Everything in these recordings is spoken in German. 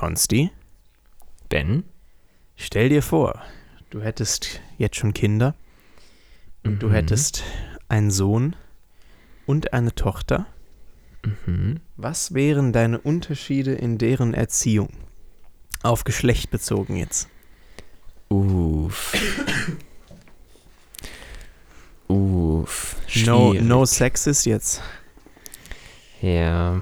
Konsti, Ben? stell dir vor, du hättest jetzt schon Kinder und du Mhm. hättest einen Sohn und eine Tochter. Mhm. Was wären deine Unterschiede in deren Erziehung? Auf Geschlecht bezogen jetzt. Uff. Uff. No, Schwierig. no sexist jetzt. Ja,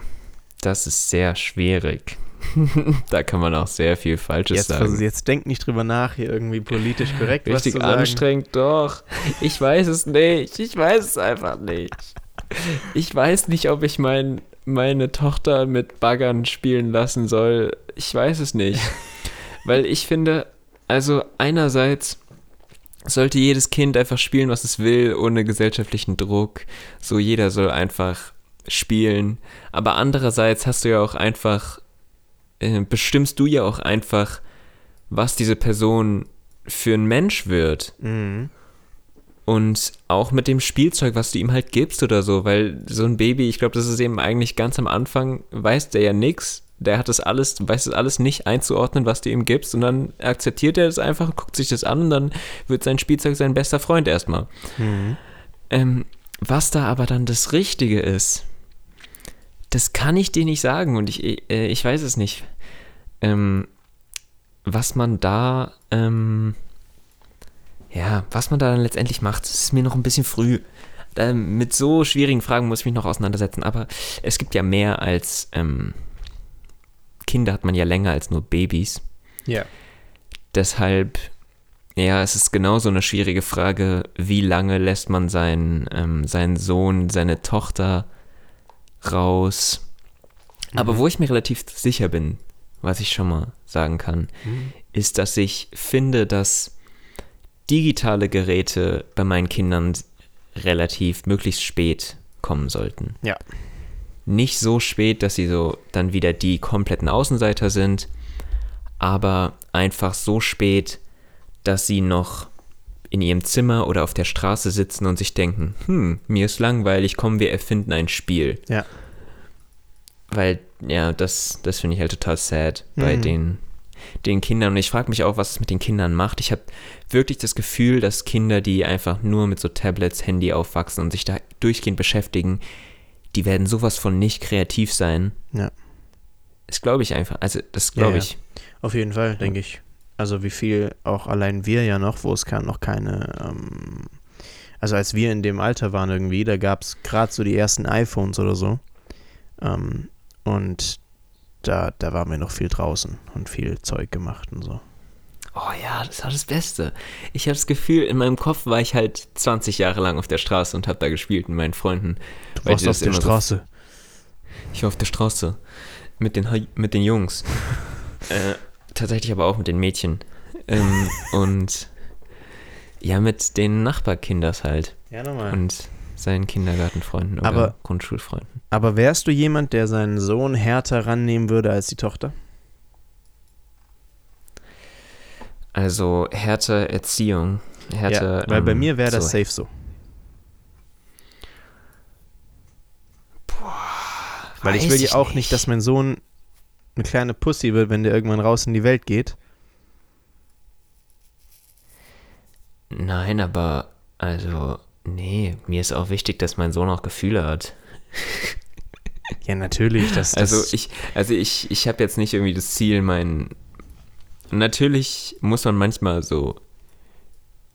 das ist sehr schwierig. da kann man auch sehr viel Falsches Jetzt, sagen. jetzt denk nicht drüber nach, hier irgendwie politisch korrekt was Richtig zu sagen. anstrengend, doch. Ich weiß es nicht. Ich weiß es einfach nicht. Ich weiß nicht, ob ich mein, meine Tochter mit Baggern spielen lassen soll. Ich weiß es nicht. Weil ich finde, also einerseits sollte jedes Kind einfach spielen, was es will, ohne gesellschaftlichen Druck. So jeder soll einfach spielen. Aber andererseits hast du ja auch einfach, äh, bestimmst du ja auch einfach, was diese Person für ein Mensch wird. Mhm. Und auch mit dem Spielzeug, was du ihm halt gibst oder so, weil so ein Baby, ich glaube, das ist eben eigentlich ganz am Anfang, weiß der ja nix. Der hat das alles, weiß das alles nicht einzuordnen, was du ihm gibst, und dann akzeptiert er das einfach, guckt sich das an und dann wird sein Spielzeug sein bester Freund erstmal. Mhm. Ähm, was da aber dann das Richtige ist, das kann ich dir nicht sagen und ich, äh, ich weiß es nicht. Ähm, was man da, ähm, ja, was man da dann letztendlich macht, ist mir noch ein bisschen früh. Da, mit so schwierigen Fragen muss ich mich noch auseinandersetzen, aber es gibt ja mehr als ähm, Kinder hat man ja länger als nur Babys. Ja. Deshalb, ja, es ist genauso eine schwierige Frage, wie lange lässt man seinen, ähm, seinen Sohn, seine Tochter raus. Aber Mhm. wo ich mir relativ sicher bin, was ich schon mal sagen kann, Mhm. ist, dass ich finde, dass digitale Geräte bei meinen Kindern relativ möglichst spät kommen sollten. Ja. Nicht so spät, dass sie so dann wieder die kompletten Außenseiter sind, aber einfach so spät, dass sie noch in ihrem Zimmer oder auf der Straße sitzen und sich denken, hm, mir ist langweilig, komm, wir erfinden ein Spiel. Ja. Weil, ja, das, das finde ich halt total sad bei Mhm. den, den Kindern. Und ich frage mich auch, was es mit den Kindern macht. Ich habe wirklich das Gefühl, dass Kinder, die einfach nur mit so Tablets, Handy aufwachsen und sich da durchgehend beschäftigen, die werden sowas von nicht kreativ sein. Ja. Das glaube ich einfach. Also, das glaube ja. ich. Auf jeden Fall, denke ich. Also wie viel auch allein wir ja noch, wo es kann, noch keine, ähm, also als wir in dem Alter waren irgendwie, da gab es gerade so die ersten iPhones oder so. Ähm, und da, da waren wir noch viel draußen und viel Zeug gemacht und so. Oh ja, das war das Beste. Ich habe das Gefühl, in meinem Kopf war ich halt 20 Jahre lang auf der Straße und habe da gespielt mit meinen Freunden. Du warst auf der immer so- Straße. Ich war auf der Straße mit den, mit den Jungs. äh, tatsächlich aber auch mit den Mädchen. Ähm, und ja, mit den Nachbarkinders halt. Ja, nochmal. Und seinen Kindergartenfreunden oder Aber- Grundschulfreunden. Aber wärst du jemand, der seinen Sohn härter rannehmen würde als die Tochter? Also härte Erziehung. Härte, ja, weil bei ähm, mir wäre das so, safe so. Weil ich will ja auch nicht, dass mein Sohn eine kleine Pussy wird, wenn der irgendwann raus in die Welt geht. Nein, aber also, nee, mir ist auch wichtig, dass mein Sohn auch Gefühle hat. Ja, natürlich. Das, das, Also ich, also ich, ich habe jetzt nicht irgendwie das Ziel, mein. Natürlich muss man manchmal so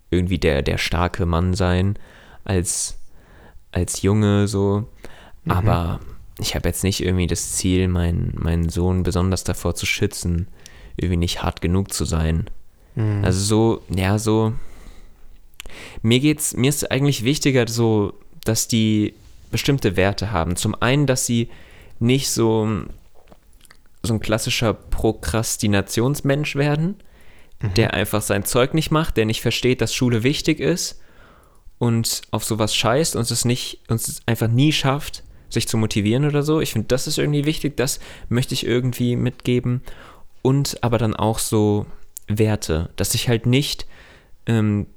irgendwie der, der starke Mann sein als, als Junge so. Mhm. Ich habe jetzt nicht irgendwie das Ziel, meinen meinen Sohn besonders davor zu schützen, irgendwie nicht hart genug zu sein. Mhm. Also so, ja, so. Mir geht's, mir ist eigentlich wichtiger so, dass die bestimmte Werte haben. Zum einen, dass sie nicht so, so ein klassischer Prokrastinationsmensch werden, der einfach sein Zeug nicht macht, der nicht versteht, dass Schule wichtig ist und auf sowas scheißt und es nicht, und es einfach nie schafft, sich zu motivieren oder so. Ich finde, das ist irgendwie wichtig, das möchte ich irgendwie mitgeben. Und aber dann auch so Werte, dass ich halt nicht ähm,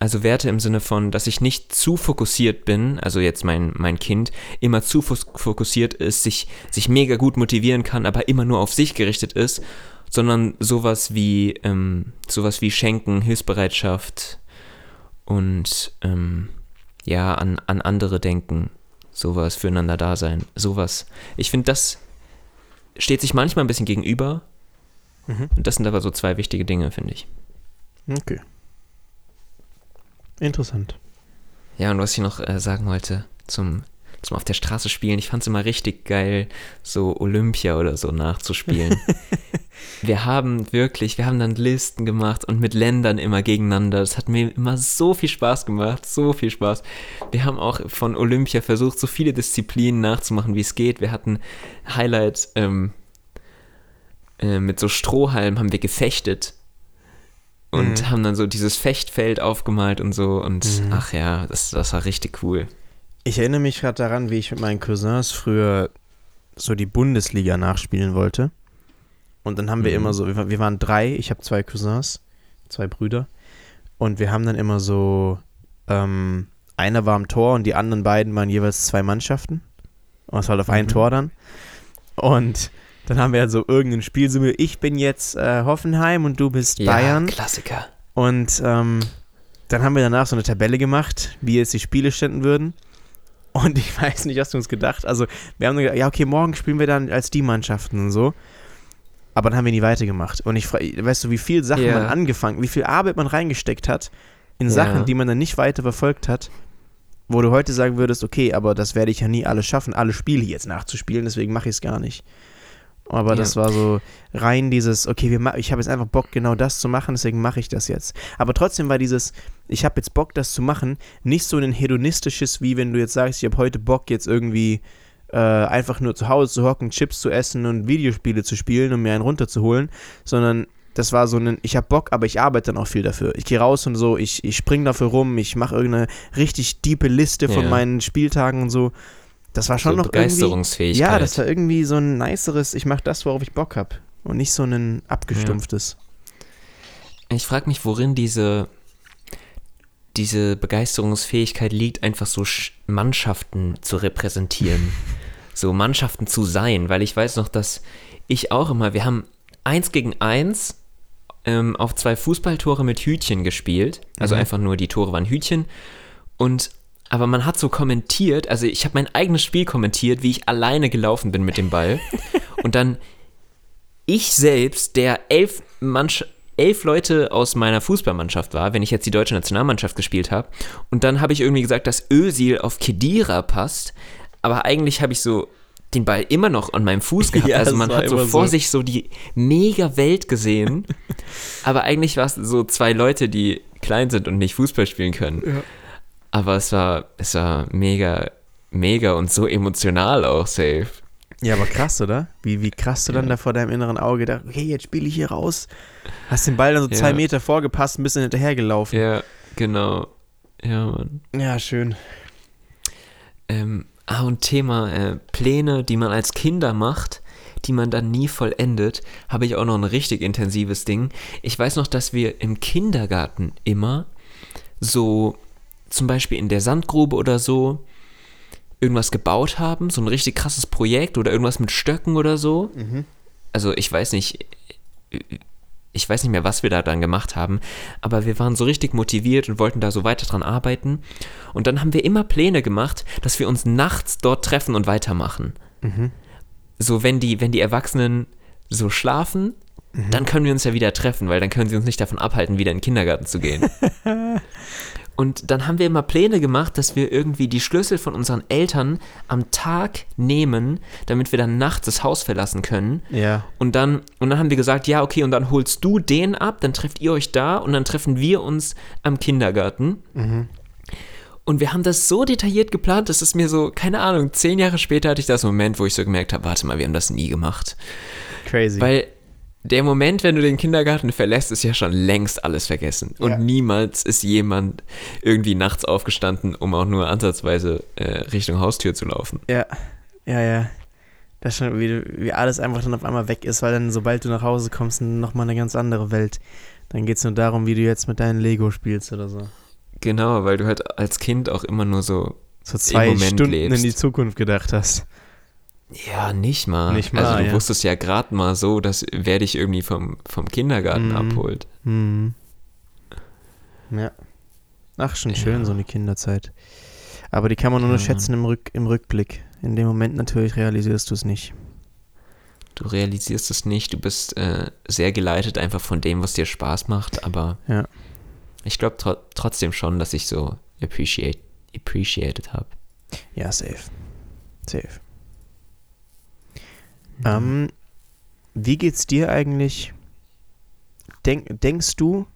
Also Werte im Sinne von, dass ich nicht zu fokussiert bin, also jetzt mein, mein Kind immer zu fokussiert ist, sich, sich mega gut motivieren kann, aber immer nur auf sich gerichtet ist, sondern sowas wie, ähm, sowas wie Schenken, Hilfsbereitschaft und ähm, ja, an, an andere denken, sowas, füreinander da sein, sowas. Ich finde, das steht sich manchmal ein bisschen gegenüber. Mhm. Und das sind aber so zwei wichtige Dinge, finde ich. Okay. Interessant. Ja, und was ich noch äh, sagen wollte zum, zum auf der Straße spielen, ich fand es immer richtig geil, so Olympia oder so nachzuspielen. wir haben wirklich, wir haben dann Listen gemacht und mit Ländern immer gegeneinander. Das hat mir immer so viel Spaß gemacht, so viel Spaß. Wir haben auch von Olympia versucht, so viele Disziplinen nachzumachen, wie es geht. Wir hatten Highlight ähm, äh, mit so Strohhalm haben wir gefechtet und mhm. haben dann so dieses Fechtfeld aufgemalt und so und mhm. ach ja, das, das war richtig cool. Ich erinnere mich gerade daran, wie ich mit meinen Cousins früher so die Bundesliga nachspielen wollte. Und dann haben wir mhm. immer so, wir waren drei, ich habe zwei Cousins, zwei Brüder. Und wir haben dann immer so, ähm, einer war am Tor und die anderen beiden waren jeweils zwei Mannschaften. Und es war halt auf ein mhm. Tor dann. Und dann haben wir halt so irgendein Spiel, so ich bin jetzt äh, Hoffenheim und du bist ja, Bayern. Klassiker. Und ähm, dann haben wir danach so eine Tabelle gemacht, wie jetzt die Spiele ständen würden. Und ich weiß nicht, hast du uns gedacht? Also, wir haben gedacht, ja, okay, morgen spielen wir dann als die Mannschaften und so. Aber dann haben wir nie weitergemacht. Und ich frage, weißt du, wie viel Sachen yeah. man angefangen, wie viel Arbeit man reingesteckt hat in yeah. Sachen, die man dann nicht weiter verfolgt hat, wo du heute sagen würdest, okay, aber das werde ich ja nie alles schaffen, alle Spiele jetzt nachzuspielen, deswegen mache ich es gar nicht. Aber ja. das war so rein dieses, okay, wir, ich habe jetzt einfach Bock, genau das zu machen, deswegen mache ich das jetzt. Aber trotzdem war dieses, ich habe jetzt Bock, das zu machen, nicht so ein hedonistisches, wie wenn du jetzt sagst, ich habe heute Bock, jetzt irgendwie äh, einfach nur zu Hause zu hocken, Chips zu essen und Videospiele zu spielen, um mir einen runterzuholen, sondern das war so ein, ich habe Bock, aber ich arbeite dann auch viel dafür. Ich gehe raus und so, ich, ich spring dafür rum, ich mache irgendeine richtig diepe Liste von ja. meinen Spieltagen und so. Das war schon so noch Begeisterungsfähigkeit. Ja, das war irgendwie so ein niceres, ich mache das, worauf ich Bock habe. Und nicht so ein abgestumpftes. Ja. Ich frage mich, worin diese, diese Begeisterungsfähigkeit liegt, einfach so Mannschaften zu repräsentieren. so Mannschaften zu sein, weil ich weiß noch, dass ich auch immer, wir haben eins gegen eins ähm, auf zwei Fußballtore mit Hütchen gespielt. Also mhm. einfach nur die Tore waren Hütchen. Und aber man hat so kommentiert, also ich habe mein eigenes Spiel kommentiert, wie ich alleine gelaufen bin mit dem Ball. und dann ich selbst, der elf, Mannscha elf Leute aus meiner Fußballmannschaft war, wenn ich jetzt die deutsche Nationalmannschaft gespielt habe. Und dann habe ich irgendwie gesagt, dass Özil auf Kedira passt. Aber eigentlich habe ich so den Ball immer noch an meinem Fuß gehabt. Ja, also man hat so vor so. sich so die mega Welt gesehen. aber eigentlich war es so zwei Leute, die klein sind und nicht Fußball spielen können. Ja. Aber es war, es war mega, mega und so emotional auch safe. Ja, aber krass, oder? Wie, wie krass du ja. dann da vor deinem inneren Auge dachte, okay, jetzt spiele ich hier raus. Hast den Ball dann so ja. zwei Meter vorgepasst, ein bisschen hinterhergelaufen. Ja, genau. Ja, Mann. Ja, schön. Ähm, ah, und Thema äh, Pläne, die man als Kinder macht, die man dann nie vollendet, habe ich auch noch ein richtig intensives Ding. Ich weiß noch, dass wir im Kindergarten immer so zum Beispiel in der Sandgrube oder so irgendwas gebaut haben, so ein richtig krasses Projekt oder irgendwas mit Stöcken oder so. Mhm. Also ich weiß nicht, ich weiß nicht mehr, was wir da dann gemacht haben, aber wir waren so richtig motiviert und wollten da so weiter dran arbeiten. Und dann haben wir immer Pläne gemacht, dass wir uns nachts dort treffen und weitermachen. Mhm. So, wenn die, wenn die Erwachsenen so schlafen, mhm. dann können wir uns ja wieder treffen, weil dann können sie uns nicht davon abhalten, wieder in den Kindergarten zu gehen. Und dann haben wir immer Pläne gemacht, dass wir irgendwie die Schlüssel von unseren Eltern am Tag nehmen, damit wir dann nachts das Haus verlassen können. Ja. Und dann, und dann haben wir gesagt, ja, okay, und dann holst du den ab, dann trefft ihr euch da und dann treffen wir uns am Kindergarten. Mhm. Und wir haben das so detailliert geplant, dass es mir so, keine Ahnung, zehn Jahre später hatte ich das Moment, wo ich so gemerkt habe, warte mal, wir haben das nie gemacht. Crazy. Weil der Moment, wenn du den Kindergarten verlässt, ist ja schon längst alles vergessen. Und ja. niemals ist jemand irgendwie nachts aufgestanden, um auch nur ansatzweise äh, Richtung Haustür zu laufen. Ja, ja, ja. Das schon, wie, wie alles einfach dann auf einmal weg ist, weil dann, sobald du nach Hause kommst, nochmal eine ganz andere Welt. Dann geht es nur darum, wie du jetzt mit deinen Lego spielst oder so. Genau, weil du halt als Kind auch immer nur so. So zwei Moment Stunden lebst. in die Zukunft gedacht hast. Ja, nicht mal. Nicht mal, also du ja. wusstest ja gerade mal so, dass wer dich irgendwie vom, vom Kindergarten Mhm. abholt. Hm. Ja. Ach, schon schön, Ja. so eine Kinderzeit. Aber die kann man nur Ja. schätzen im, Rück, im Rückblick. In dem Moment natürlich realisierst du es nicht. Du realisierst es nicht, du bist äh, sehr geleitet einfach von dem, was dir Spaß macht, aber Ja. ich glaube tro trotzdem schon, dass ich so appreciate, appreciated habe. Ja, safe. Safe. Ähm, wie geht's dir eigentlich? Denk, denkst du,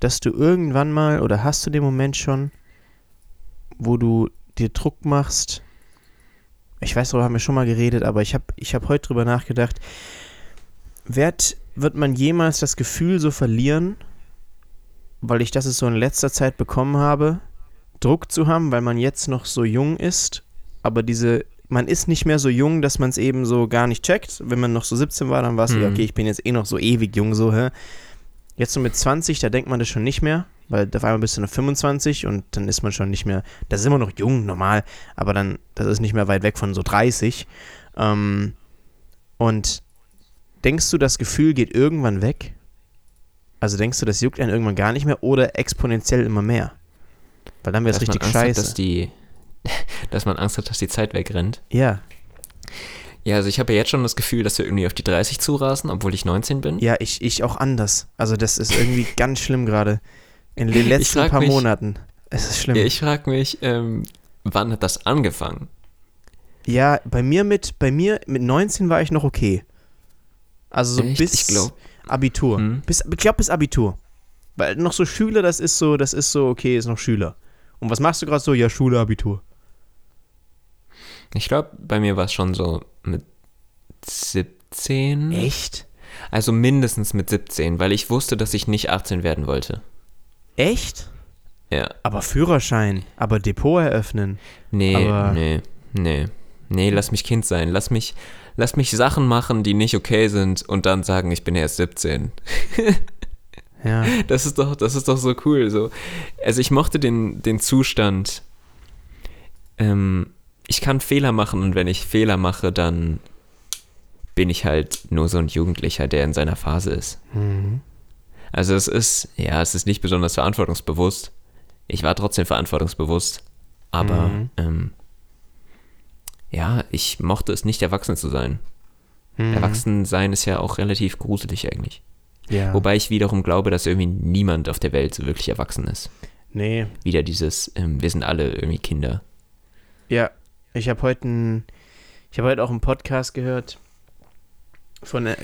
dass du irgendwann mal oder hast du den Moment schon, wo du dir Druck machst? Ich weiß, darüber haben wir schon mal geredet, aber ich habe ich hab heute drüber nachgedacht. Wird, wird man jemals das Gefühl so verlieren, weil ich das so in letzter Zeit bekommen habe, Druck zu haben, weil man jetzt noch so jung ist, aber diese, man ist nicht mehr so jung, dass man es eben so gar nicht checkt. Wenn man noch so 17 war, dann war es, Mhm. ja, okay, ich bin jetzt eh noch so ewig jung, so, hä? Jetzt so mit 20, da denkt man das schon nicht mehr, weil auf einmal bist du noch 25 und dann ist man schon nicht mehr, das ist immer noch jung, normal, aber dann, das ist nicht mehr weit weg von so 30. Ähm, und denkst du, das Gefühl geht irgendwann weg? Also denkst du, das juckt einen irgendwann gar nicht mehr oder exponentiell immer mehr? Weil dann wäre es richtig Angst hat, scheiße. dass, die, dass man Angst hat, dass die Zeit wegrennt. ja, Ja, also ich habe ja jetzt schon das Gefühl, dass wir irgendwie auf die 30 zurasen, obwohl ich 19 bin. ja, ich, ich auch anders. Also das ist irgendwie ganz schlimm gerade. In den letzten paar mich- Monaten. Es ist schlimm. Ja, ich frage mich, ähm, wann hat das angefangen? Ja, bei mir mit, bei mir mit 19 war ich noch okay. Also so Echt? bis glaub- Abitur. Hm? Bis, ich glaube bis Abitur. Weil noch so Schüler, das ist so, das ist so, okay, ist noch Schüler. Und was machst du gerade so? Ja, Schule, Abitur. Ich glaube, bei mir war es schon so mit 17. Echt? Also mindestens mit 17, weil ich wusste, dass ich nicht 18 werden wollte. Echt? Ja. Aber Führerschein, aber Depot eröffnen. Nee, Aber- nee, nee. Nee, lass mich Kind sein. Lass mich, lass mich Sachen machen, die nicht okay sind und dann sagen, ich bin erst 17. Ja. Das ist doch, das ist doch so cool. So. Also ich mochte den, den Zustand. Ähm, ich kann Fehler machen und wenn ich Fehler mache, dann bin ich halt nur so ein Jugendlicher, der in seiner Phase ist. Mhm. Also es ist, ja, es ist nicht besonders verantwortungsbewusst. Ich war trotzdem verantwortungsbewusst, aber Mhm. ähm, ja, ich mochte es nicht, erwachsen zu sein. Mhm. Erwachsen sein ist ja auch relativ gruselig eigentlich. Ja. Wobei ich wiederum glaube, dass irgendwie niemand auf der Welt so wirklich erwachsen ist. Nee. Wieder dieses, ähm, wir sind alle irgendwie Kinder. Ja, ich habe heute ich habe heute auch einen Podcast gehört von, äh,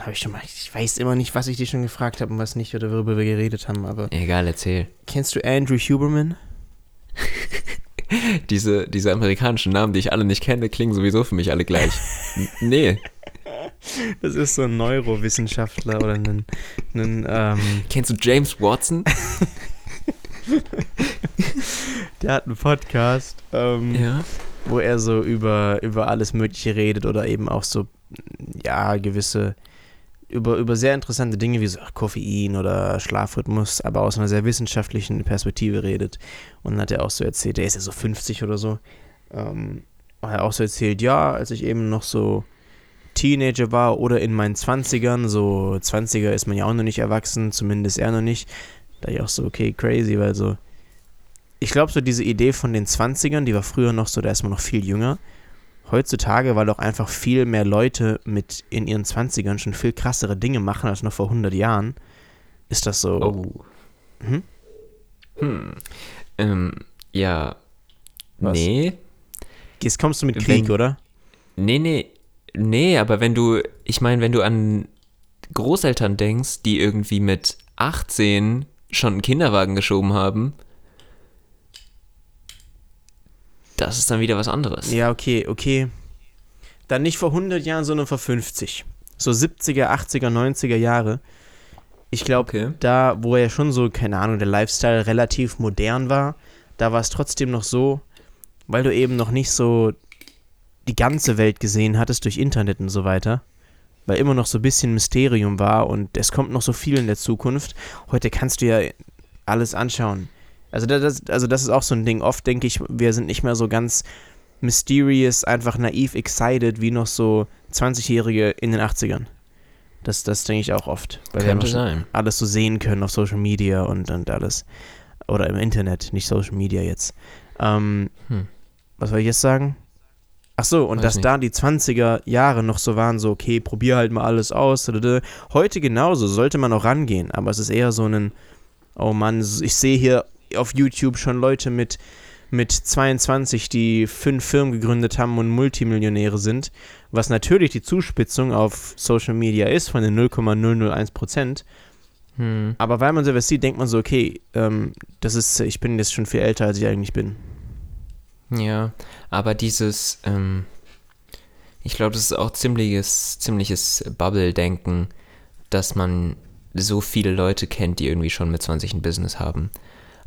habe ich schon mal, ich weiß immer nicht, was ich dir schon gefragt habe und was nicht oder worüber wir geredet haben, aber Egal, erzähl. kennst du Andrew Huberman? Diese, diese amerikanischen Namen, die ich alle nicht kenne, klingen sowieso für mich alle gleich. Nee. Das ist so ein Neurowissenschaftler oder ein, ein ähm, Kennst du James Watson? der hat einen Podcast, ähm, Ja. Wo er so über, über alles Mögliche redet oder eben auch so, ja, gewisse, über, über sehr interessante Dinge wie so Koffein oder Schlafrhythmus, aber aus einer sehr wissenschaftlichen Perspektive redet. Und dann hat er auch so erzählt, der ist ja so 50 oder so, ähm, hat er auch so erzählt, ja, als ich eben noch so Teenager war oder in meinen 20ern, so 20er ist man ja auch noch nicht erwachsen, zumindest er noch nicht, da ich auch so, okay, crazy, weil so, ich glaube, so diese Idee von den 20ern, die war früher noch so, da ist man noch viel jünger. Heutzutage, weil auch einfach viel mehr Leute mit in ihren 20ern schon viel krassere Dinge machen als noch vor 100 Jahren, ist das so. Oh. Mhm. Hm. Ähm, ja. Was? Nee. Jetzt kommst du mit Krieg, Wenn- oder? Nee, nee. Nee, aber wenn du, ich meine, wenn du an Großeltern denkst, die irgendwie mit 18 schon einen Kinderwagen geschoben haben, das ist dann wieder was anderes. Ja, okay, okay. Dann nicht vor 100 Jahren, sondern vor 50. So 70er, 80er, 90er Jahre. Ich glaube, Okay. da, wo ja schon so, keine Ahnung, der Lifestyle relativ modern war, da war es trotzdem noch so, weil du eben noch nicht so die ganze Welt gesehen hattest durch Internet und so weiter, weil immer noch so ein bisschen Mysterium war und es kommt noch so viel in der Zukunft. Heute kannst du ja alles anschauen. Also das, also das ist auch so ein Ding. Oft denke ich, wir sind nicht mehr so ganz mysterious, einfach naiv excited, wie noch so 20-Jährige in den 80ern. Das, das denke ich auch oft. Weil wir Könnte einfach sein. alles so sehen können auf Social Media und, und alles. Oder im Internet, nicht Social Media jetzt. Ähm, Hm. Was soll ich jetzt sagen? Ach so, und Weiß dass nicht. da die 20er Jahre noch so waren, so, okay, probier halt mal alles aus. Heute genauso, sollte man auch rangehen, aber es ist eher so ein, oh Mann, ich sehe hier auf YouTube schon Leute mit, mit 22, die fünf Firmen gegründet haben und Multimillionäre sind, was natürlich die Zuspitzung auf Social Media ist von den 0,001 Prozent. Hm. Aber weil man sowas sieht, denkt man so, okay, ähm, das ist, ich bin jetzt schon viel älter, als ich eigentlich bin. Ja, aber dieses, ähm, ich glaube, das ist auch ziemliches, ziemliches Bubble-Denken, dass man so viele Leute kennt, die irgendwie schon mit 20 ein Business haben.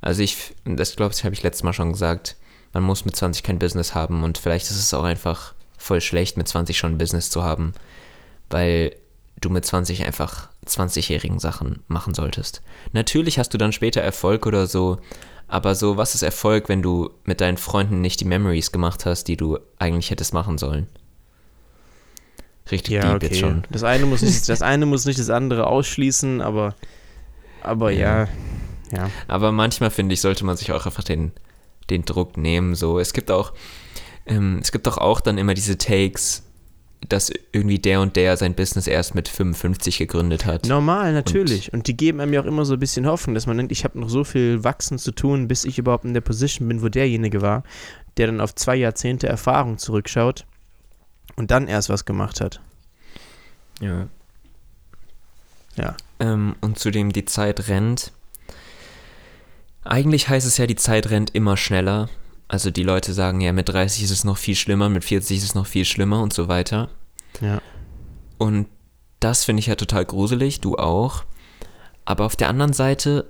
Also ich, das glaube ich, habe ich letztes Mal schon gesagt, man muss mit 20 kein Business haben und vielleicht ist es auch einfach voll schlecht, mit 20 schon ein Business zu haben, weil du mit 20 einfach 20-jährigen Sachen machen solltest. Natürlich hast du dann später Erfolg oder so, aber so, was ist Erfolg, wenn du mit deinen Freunden nicht die Memories gemacht hast, die du eigentlich hättest machen sollen? Richtig Ja, deep jetzt okay. schon. Das eine muss nicht das, eine muss nicht das andere ausschließen, aber, aber ja. Ja. Ja. Aber manchmal finde ich, sollte man sich auch einfach den, den Druck nehmen. So, es gibt auch, ähm, es gibt doch auch dann immer diese Takes, dass irgendwie der und der sein Business erst mit 55 gegründet hat. Normal, natürlich. Und, die geben einem ja auch immer so ein bisschen Hoffnung, dass man denkt, ich habe noch so viel Wachsen zu tun, bis ich überhaupt in der Position bin, wo derjenige war, der dann auf zwei Jahrzehnte Erfahrung zurückschaut und dann erst was gemacht hat. Ja. Ja. Ähm, und zudem die Zeit rennt. Eigentlich heißt es ja, die Zeit rennt immer schneller. Also die Leute sagen ja, mit 30 ist es noch viel schlimmer, mit 40 ist es noch viel schlimmer und so weiter. Ja. Und das finde ich ja total gruselig, du auch. Aber auf der anderen Seite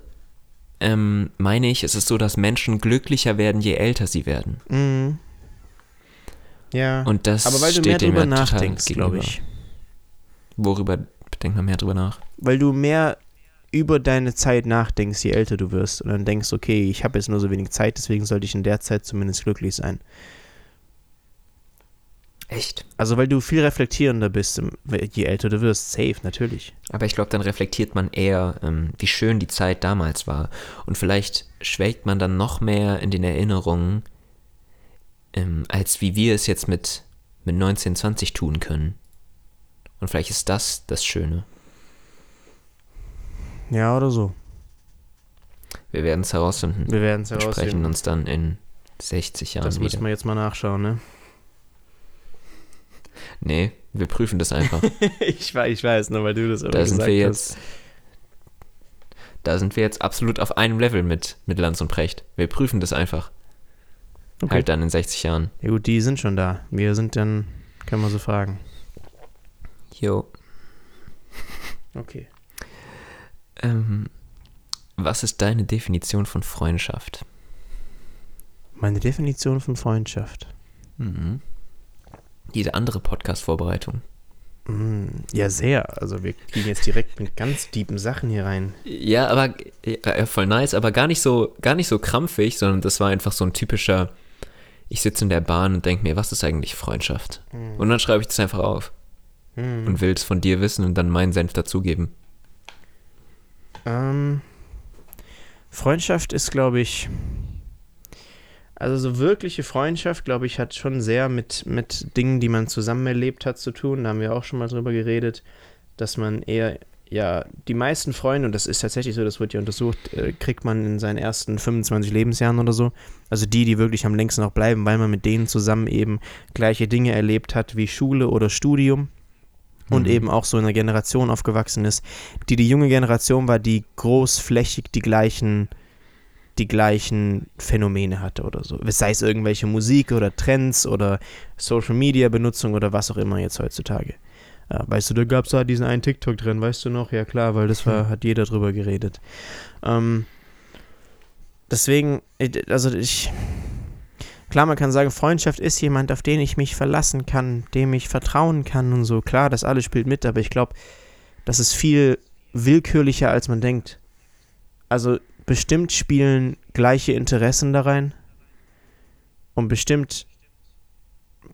ähm, meine ich, es ist so, dass Menschen glücklicher werden, je älter sie werden. Mhm. Ja. Und das aber weil du steht mehr drüber nachdenkst, glaube ich. Worüber denkt man mehr drüber nach? Weil du mehr über deine Zeit nachdenkst, je älter du wirst. Und dann denkst, okay, ich habe jetzt nur so wenig Zeit, deswegen sollte ich in der Zeit zumindest glücklich sein. Echt? Also weil du viel reflektierender bist, je älter du wirst. Safe, natürlich. Aber ich glaube, dann reflektiert man eher, ähm, wie schön die Zeit damals war. Und vielleicht schwelgt man dann noch mehr in den Erinnerungen, ähm, als wie wir es jetzt mit, mit 19, 20 tun können. Und vielleicht ist das das Schöne. Ja, oder so. Wir werden es herausfinden. Wir werden es und sprechen herausfinden. uns dann in 60 Jahren Das wieder. müssen wir jetzt mal nachschauen, ne? Nee, wir prüfen das einfach. ich, weiß, ich weiß, nur weil du das aber da sind gesagt wir hast. jetzt. Da sind wir jetzt absolut auf einem Level mit, mit Lanz und Precht. Wir prüfen das einfach. Okay. Halt dann in 60 Jahren. Ja gut, die sind schon da. Wir sind dann, können wir so fragen. Jo. Okay. Ähm, was ist deine Definition von Freundschaft? Meine Definition von Freundschaft. Mhm. Diese andere Podcast-Vorbereitung. Mm, ja, sehr. Also wir gehen jetzt direkt mit ganz tiefen Sachen hier rein. Ja, aber ja, voll nice, aber gar nicht so, gar nicht so krampfig, sondern das war einfach so ein typischer. Ich sitze in der Bahn und denke mir, was ist eigentlich Freundschaft? Und dann schreibe ich das einfach auf Mm. und will es von dir wissen und dann meinen Senf dazugeben. Ähm, Freundschaft ist, glaube ich, also so wirkliche Freundschaft, glaube ich, hat schon sehr mit, mit Dingen, die man zusammen erlebt hat, zu tun. Da haben wir auch schon mal drüber geredet, dass man eher, ja, die meisten Freunde, und das ist tatsächlich so, das wird ja untersucht, äh, kriegt man in seinen ersten 25 Lebensjahren oder so. Also die, die wirklich am längsten noch bleiben, weil man mit denen zusammen eben gleiche Dinge erlebt hat wie Schule oder Studium und Mhm. eben auch so in einer Generation aufgewachsen ist, die die junge Generation war, die großflächig die gleichen die gleichen Phänomene hatte oder so. Sei es irgendwelche Musik oder Trends oder Social Media Benutzung oder was auch immer jetzt heutzutage. Ja, weißt du, da gab es da diesen einen TikTok drin, weißt du noch? Ja klar, weil das war, hat jeder drüber geredet. Ähm, deswegen, äh, also ich, klar, man kann sagen, Freundschaft ist jemand, auf den ich mich verlassen kann, dem ich vertrauen kann und so. Klar, das alles spielt mit, aber ich glaube, das ist viel willkürlicher, als man denkt. Also bestimmt spielen gleiche Interessen da rein. Und bestimmt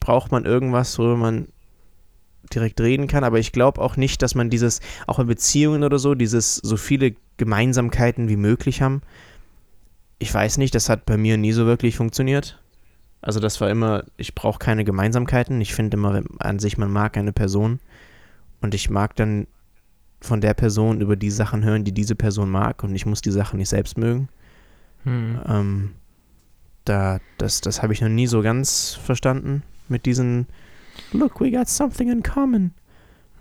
braucht man irgendwas, worüber man direkt reden kann. Aber ich glaube auch nicht, dass man dieses, auch in Beziehungen oder so, dieses so viele Gemeinsamkeiten wie möglich haben. Ich weiß nicht, das hat bei mir nie so wirklich funktioniert. Also das war immer, ich brauche keine Gemeinsamkeiten. Ich finde immer an sich, man mag eine Person. Und ich mag dann von der Person über die Sachen hören, die diese Person mag. Und ich muss die Sachen nicht selbst mögen. Hm. Ähm, da, das, das habe ich noch nie so ganz verstanden mit diesen Look, we got something in common.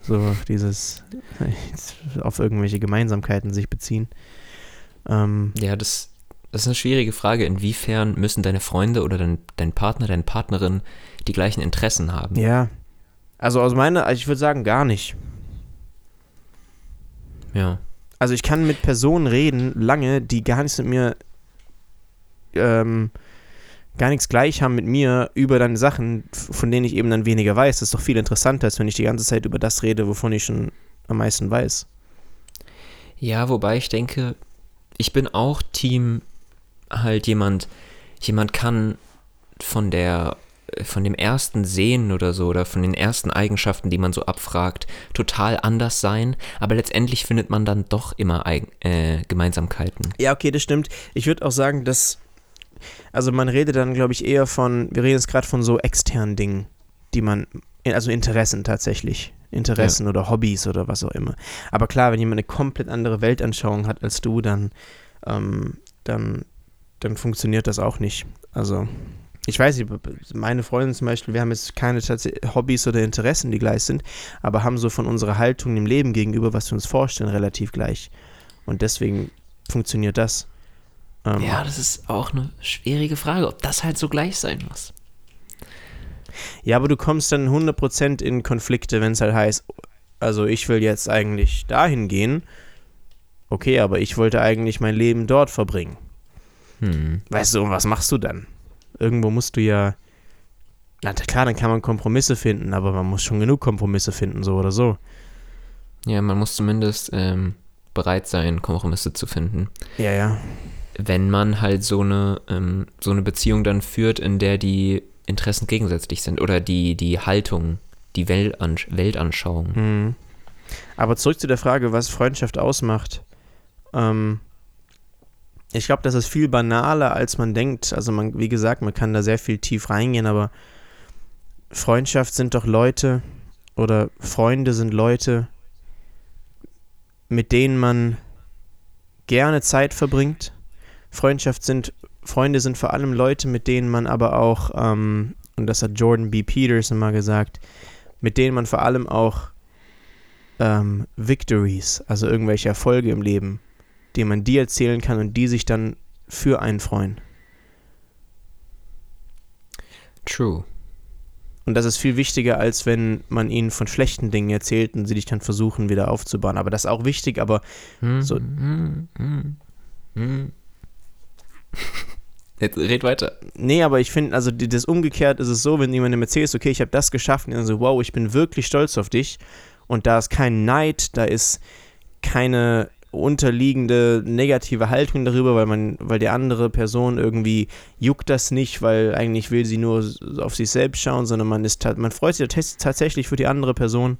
So dieses auf irgendwelche Gemeinsamkeiten sich beziehen. Ähm, Ja, das, das ist eine schwierige Frage. Inwiefern müssen deine Freunde oder dein, dein Partner, deine Partnerin die gleichen Interessen haben? ja. Also aus meiner, also ich würde sagen, gar nicht. Ja. Also ich kann mit Personen reden, lange, die gar nichts mit mir, ähm, gar nichts gleich haben mit mir über dann Sachen, von denen ich eben dann weniger weiß. Das ist doch viel interessanter, als wenn ich die ganze Zeit über das rede, wovon ich schon am meisten weiß. Ja, wobei ich denke, ich bin auch Team halt jemand, jemand kann von der von dem ersten Sehen oder so oder von den ersten Eigenschaften, die man so abfragt, total anders sein, aber letztendlich findet man dann doch immer Eigen, äh, Gemeinsamkeiten. Ja, okay, das stimmt. Ich würde auch sagen, dass, also man redet dann, glaube ich, eher von, wir reden jetzt gerade von so externen Dingen, die man, also Interessen tatsächlich. Interessen oder Hobbys oder was auch immer. Aber klar, wenn jemand eine komplett andere Weltanschauung hat als du, dann, ähm, dann, dann funktioniert das auch nicht. Also, ich weiß nicht, meine Freundin zum Beispiel, wir haben jetzt keine Hobbys oder Interessen, die gleich sind, aber haben so von unserer Haltung dem Leben gegenüber, was wir uns vorstellen, relativ gleich. Und deswegen funktioniert das. Ähm, Ja, das ist auch eine schwierige Frage, ob das halt so gleich sein muss. Ja, aber du kommst dann 100% in Konflikte, wenn es halt heißt, also ich will jetzt eigentlich dahin gehen. Okay, aber ich wollte eigentlich mein Leben dort verbringen. Hm. Weißt du, und was machst du dann? Irgendwo musst du ja. Na klar, dann kann man Kompromisse finden, aber man muss schon genug Kompromisse finden, so oder so. Ja, man muss zumindest ähm, bereit sein, Kompromisse zu finden. Ja, ja. wenn man halt so eine, ähm, so eine Beziehung dann führt, in der die Interessen gegensätzlich sind oder die, die Haltung, die Weltansch Weltanschauung. Mhm. Aber zurück zu der Frage, was Freundschaft ausmacht. Ähm, ich glaube, das ist viel banaler, als man denkt. Also man, wie gesagt, man kann da sehr viel tief reingehen, aber Freundschaft sind doch Leute oder Freunde sind Leute, mit denen man gerne Zeit verbringt. Freundschaft sind, Freunde sind vor allem Leute, mit denen man aber auch, ähm, und das hat Jordan B. Peterson mal gesagt, mit denen man vor allem auch ähm, Victories, also irgendwelche Erfolge im Leben, die man dir erzählen kann und die sich dann für einen freuen. True. Und das ist viel wichtiger, als wenn man ihnen von schlechten Dingen erzählt und sie dich dann versuchen, wieder aufzubauen. Aber das ist auch wichtig, aber Hm, So- hm, hm. Jetzt red weiter. nee, aber ich finde, also die- das umgekehrt ist es so, wenn jemandem erzählst, okay, ich habe das geschafft, und dann so, wow, ich bin wirklich stolz auf dich. Und da ist kein Neid, da ist keine unterliegende negative Haltung darüber, weil man, weil die andere Person irgendwie juckt das nicht, weil eigentlich will sie nur auf sich selbst schauen, sondern man ist man freut sich tats- tatsächlich für die andere Person.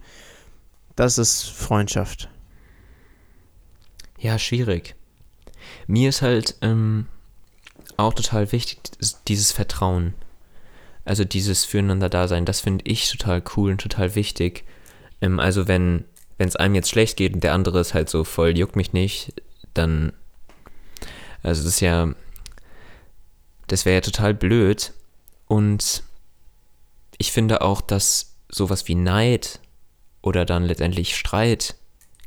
Das ist Freundschaft. Ja, schwierig. Mir ist halt ähm, auch total wichtig, dieses Vertrauen. Also dieses Füreinander-Dasein, das finde ich total cool und total wichtig. Ähm, also wenn wenn es einem jetzt schlecht geht und der andere ist halt so voll, juckt mich nicht, dann, also das ist ja, das wäre ja total blöd. Und ich finde auch, dass sowas wie Neid oder dann letztendlich Streit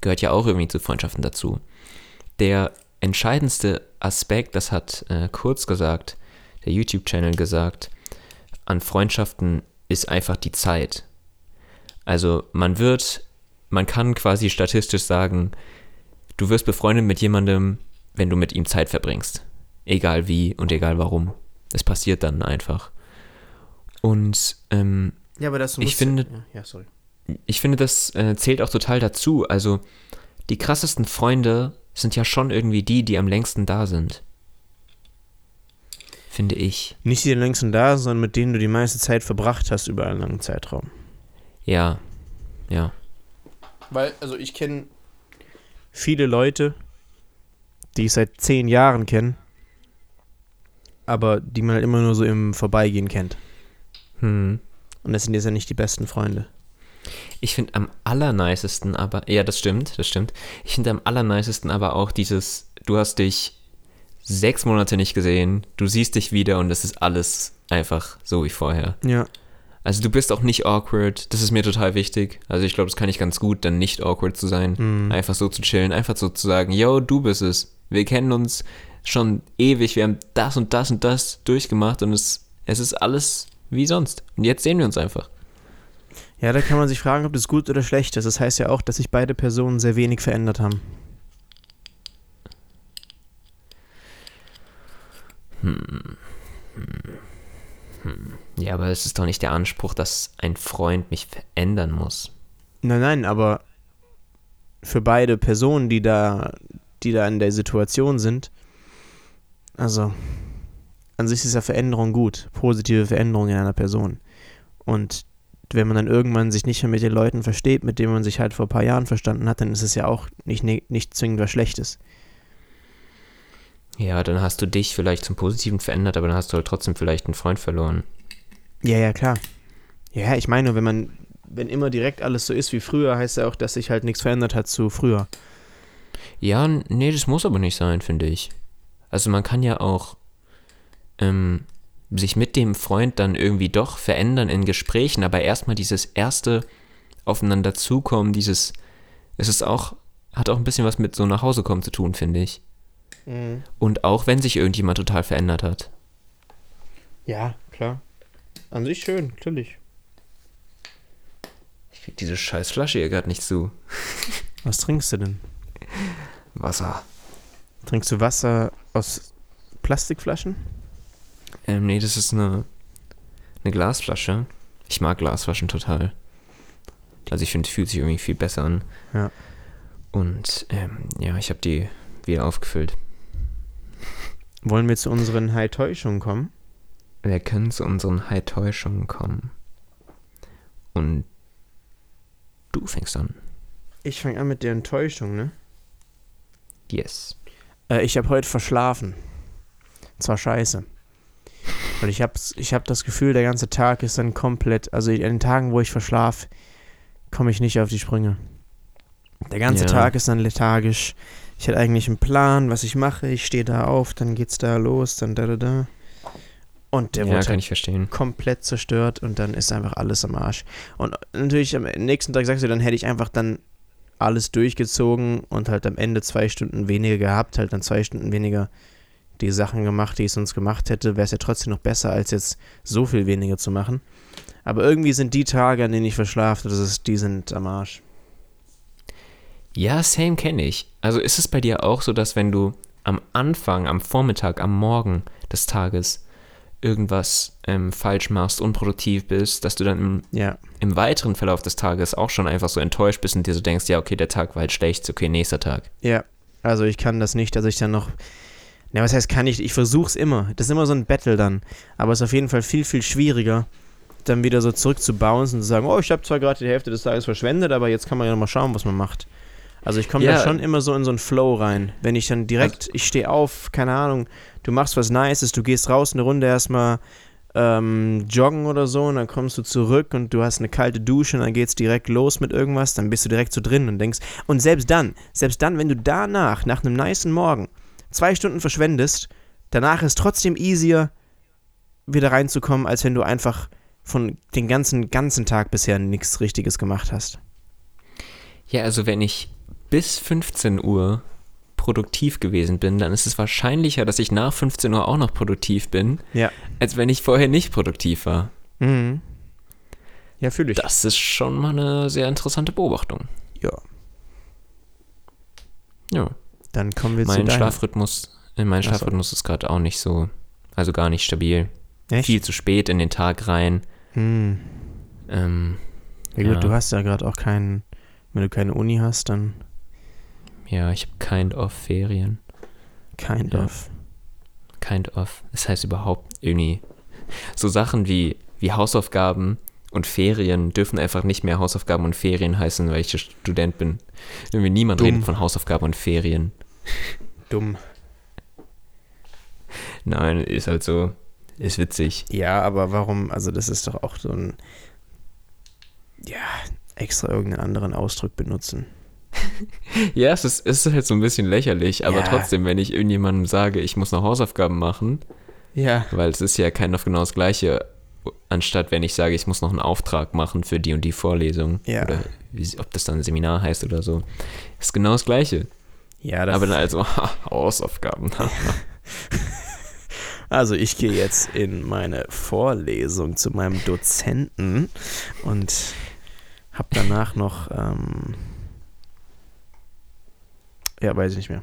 gehört ja auch irgendwie zu Freundschaften dazu. Der entscheidendste Aspekt, das hat äh, Kurz gesagt, der YouTube-Channel gesagt, an Freundschaften ist einfach die Zeit. Also man wird, man kann quasi statistisch sagen, du wirst befreundet mit jemandem, wenn du mit ihm Zeit verbringst. Egal wie und egal warum. Es passiert dann einfach. Und ähm, Ja, aber das Ich finde- Ja, ja, sorry. ich finde, das äh, zählt auch total dazu. Also die krassesten Freunde sind ja schon irgendwie die, die am längsten da sind. Finde ich. Nicht die längsten da, sondern mit denen du die meiste Zeit verbracht hast über einen langen Zeitraum. Ja. Ja. Weil, also ich kenne viele Leute, die ich seit zehn Jahren kenne, aber die man halt immer nur so im Vorbeigehen kennt. Hm. Und das sind jetzt ja nicht die besten Freunde. Ich finde am allernicesten aber, ja, das stimmt, das stimmt. Ich finde am allernicesten aber auch dieses, du hast dich sechs Monate nicht gesehen, du siehst dich wieder und es ist alles einfach so wie vorher. Ja. Also du bist auch nicht awkward, das ist mir total wichtig. Also ich glaube, das kann ich ganz gut, dann nicht awkward zu sein. Mhm. Einfach so zu chillen, einfach so zu sagen, yo, du bist es. Wir kennen uns schon ewig, wir haben das und das und das durchgemacht und es, es ist alles wie sonst. Und jetzt sehen wir uns einfach. Ja, da kann man sich fragen, ob das gut oder schlecht ist. Das heißt ja auch, dass sich beide Personen sehr wenig verändert haben. Ja, aber es ist doch nicht der Anspruch, dass ein Freund mich verändern muss. Nein, nein, aber für beide Personen, die da, die da in der Situation sind, also an sich ist ja Veränderung gut, positive Veränderung in einer Person. Und wenn man dann irgendwann sich nicht mehr mit den Leuten versteht, mit denen man sich halt vor ein paar Jahren verstanden hat, dann ist es ja auch nicht, nicht zwingend was Schlechtes. Ja, dann hast du dich vielleicht zum Positiven verändert, aber dann hast du halt trotzdem vielleicht einen Freund verloren. Ja, ja, klar. Ja, ich meine, wenn man, wenn immer direkt alles so ist wie früher, heißt ja auch, dass sich halt nichts verändert hat zu früher. Ja, nee, das muss aber nicht sein, finde ich. Also man kann ja auch ähm, sich mit dem Freund dann irgendwie doch verändern in Gesprächen, aber erstmal dieses erste aufeinander zukommen, dieses, es ist auch, hat auch ein bisschen was mit so nach Hause kommen zu tun, finde ich. Und auch wenn sich irgendjemand total verändert hat. Ja, klar. An sich schön, natürlich. Ich krieg diese scheiß Flasche hier gerade nicht zu. Was trinkst du denn? Wasser. Trinkst du Wasser aus Plastikflaschen? Ähm, nee, das ist eine, eine Glasflasche. Ich mag Glasflaschen total. Also ich finde, es fühlt sich irgendwie viel besser an. Ja. Und ähm, ja, ich habe die wieder aufgefüllt. Wollen wir zu unseren High-Täuschungen kommen? Wir können zu unseren High-Täuschungen kommen. Und du fängst an. Ich fange an mit der Enttäuschung, ne? Yes. Äh, ich habe heute verschlafen. Zwar scheiße. Und ich habe ich hab das Gefühl, der ganze Tag ist dann komplett. Also an den Tagen, wo ich verschlafe, komme ich nicht auf die Sprünge. Der ganze Ja. Tag ist dann lethargisch. Ich hätte eigentlich einen Plan, was ich mache. Ich stehe da auf, dann geht's da los, dann da da da. Und der ja, wurde halt komplett zerstört und dann ist einfach alles am Arsch. Und natürlich am nächsten Tag sagst du, dann hätte ich einfach dann alles durchgezogen und halt am Ende zwei Stunden weniger gehabt, halt dann zwei Stunden weniger die Sachen gemacht, die ich sonst gemacht hätte, wäre es ja trotzdem noch besser, als jetzt so viel weniger zu machen. Aber irgendwie sind die Tage, an denen ich verschlafe, das ist, die sind am Arsch. Ja, same kenne ich. Also ist es bei dir auch so, dass wenn du am Anfang, am Vormittag, am Morgen des Tages irgendwas ähm, falsch machst, unproduktiv bist, dass du dann im, Ja, im weiteren Verlauf des Tages auch schon einfach so enttäuscht bist und dir so denkst, ja, okay, der Tag war halt schlecht, okay, nächster Tag. ja. Also ich kann das nicht, dass ich dann noch. Na, was heißt kann ich? Ich versuch's immer. Das ist immer so ein Battle dann. Aber es ist auf jeden Fall viel, viel schwieriger, dann wieder so zurückzubauen und zu sagen, oh, ich habe zwar gerade die Hälfte des Tages verschwendet, aber jetzt kann man ja noch mal schauen, was man macht. Also ich komme Ja. da schon immer so in so einen Flow rein. Wenn ich dann direkt, ich stehe auf, keine Ahnung, du machst was Nices, du gehst raus eine Runde erstmal ähm, joggen oder so und dann kommst du zurück und du hast eine kalte Dusche und dann geht's direkt los mit irgendwas, dann bist du direkt so drin und denkst, und selbst dann, selbst dann, wenn du danach, nach einem nicen Morgen, zwei Stunden verschwendest, danach ist trotzdem easier, wieder reinzukommen, als wenn du einfach von den ganzen, ganzen Tag bisher nichts Richtiges gemacht hast. Ja, also wenn ich bis 15 Uhr produktiv gewesen bin, dann ist es wahrscheinlicher, dass ich nach 15 Uhr auch noch produktiv bin, Ja. als wenn ich vorher nicht produktiv war. Mhm. Ja, fühle ich. Das ist schon mal eine sehr interessante Beobachtung. Ja. Ja. Dann kommen wir zu Mein deinem. Schlafrhythmus, äh, mein so. Schlafrhythmus ist gerade auch nicht so, also gar nicht stabil. Echt? Viel zu spät in den Tag rein. Hm. Ähm, Ja gut, Ja. du hast ja gerade auch keinen, wenn du keine Uni hast, dann Ja, ich habe kind of Ferien. Kind Ja. of. Kind of. Das heißt überhaupt irgendwie. So Sachen wie, wie Hausaufgaben und Ferien dürfen einfach nicht mehr Hausaufgaben und Ferien heißen, weil ich Student bin. Irgendwie niemand Dumm. redet von Hausaufgaben und Ferien. Dumm. Nein, ist halt so. Ist witzig. Ja, aber warum, also das ist doch auch so ein, ja, extra irgendeinen anderen Ausdruck benutzen. Ja, es ist, es ist halt so ein bisschen lächerlich, aber Ja. trotzdem, wenn ich irgendjemandem sage, ich muss noch Hausaufgaben machen, Ja. weil es ist ja kein auf genau das Gleiche, anstatt wenn ich sage, ich muss noch einen Auftrag machen für die und die Vorlesung. Ja. Oder wie, ob das dann ein Seminar heißt oder so. Ist genau das Gleiche. Ja, das, aber dann also Hausaufgaben. also ich gehe jetzt in meine Vorlesung zu meinem Dozenten und habe danach noch, ähm, ja, weiß ich nicht mehr.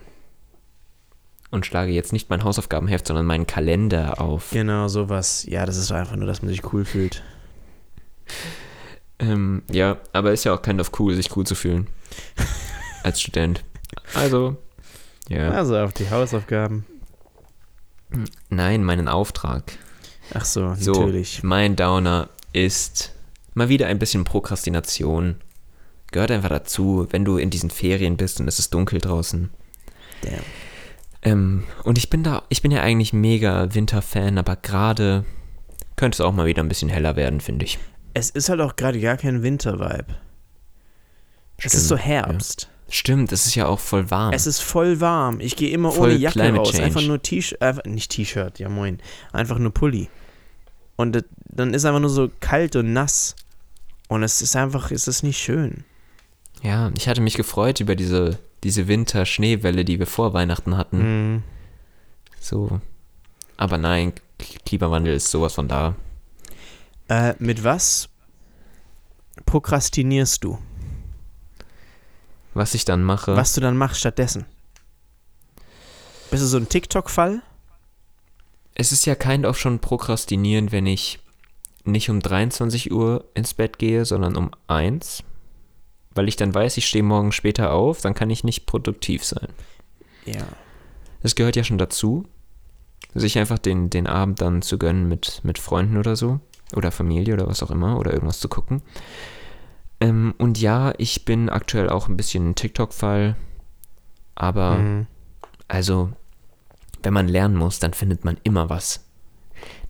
und schlage jetzt nicht mein Hausaufgabenheft, sondern meinen Kalender auf. Genau, sowas. Ja, das ist einfach nur, dass man sich cool fühlt. Ähm, ja, aber ist ja auch kind of cool, sich cool zu fühlen. Als Student. Also, ja. Also auf die Hausaufgaben. Nein, meinen Auftrag. Ach so, So, natürlich. mein Downer ist mal wieder ein bisschen Prokrastination. Gehört einfach dazu, wenn du in diesen Ferien bist und es ist dunkel draußen. Damn. Ähm, und ich bin da, ich bin ja eigentlich mega Winterfan, aber gerade könnte es auch mal wieder ein bisschen heller werden, finde ich. Es ist halt auch gerade gar kein Winter-Vibe. Es ist so Herbst. Stimmt, es ist ja auch voll warm. Es ist voll warm. Ich gehe immer Voll ohne Jacke Climate raus. Change. Einfach nur T-Shirt, äh, nicht T-Shirt, ja moin. Einfach nur Pulli. Und das, dann ist einfach nur so kalt und nass. Und es ist einfach, es ist nicht schön. Ja, ich hatte mich gefreut über diese, diese Winter-Schneewelle, die wir vor Weihnachten hatten. Hm. So. Aber nein, Klimawandel ist sowas von da. Äh, mit was prokrastinierst du? Was ich dann mache. Was du dann machst stattdessen? Bist du so ein TikTok-Fall? Es ist ja kind of schon prokrastinieren, wenn ich nicht um 23 Uhr ins Bett gehe, sondern um 1. Weil ich dann weiß, ich stehe morgen später auf, dann kann ich nicht produktiv sein. Ja. Das gehört ja schon dazu, sich einfach den, den Abend dann zu gönnen mit, mit Freunden oder so. Oder Familie oder was auch immer. Oder irgendwas zu gucken. Ähm, und ja, ich bin aktuell auch ein bisschen ein TikTok-Fall. Aber Mhm. also, wenn man lernen muss, dann findet man immer was.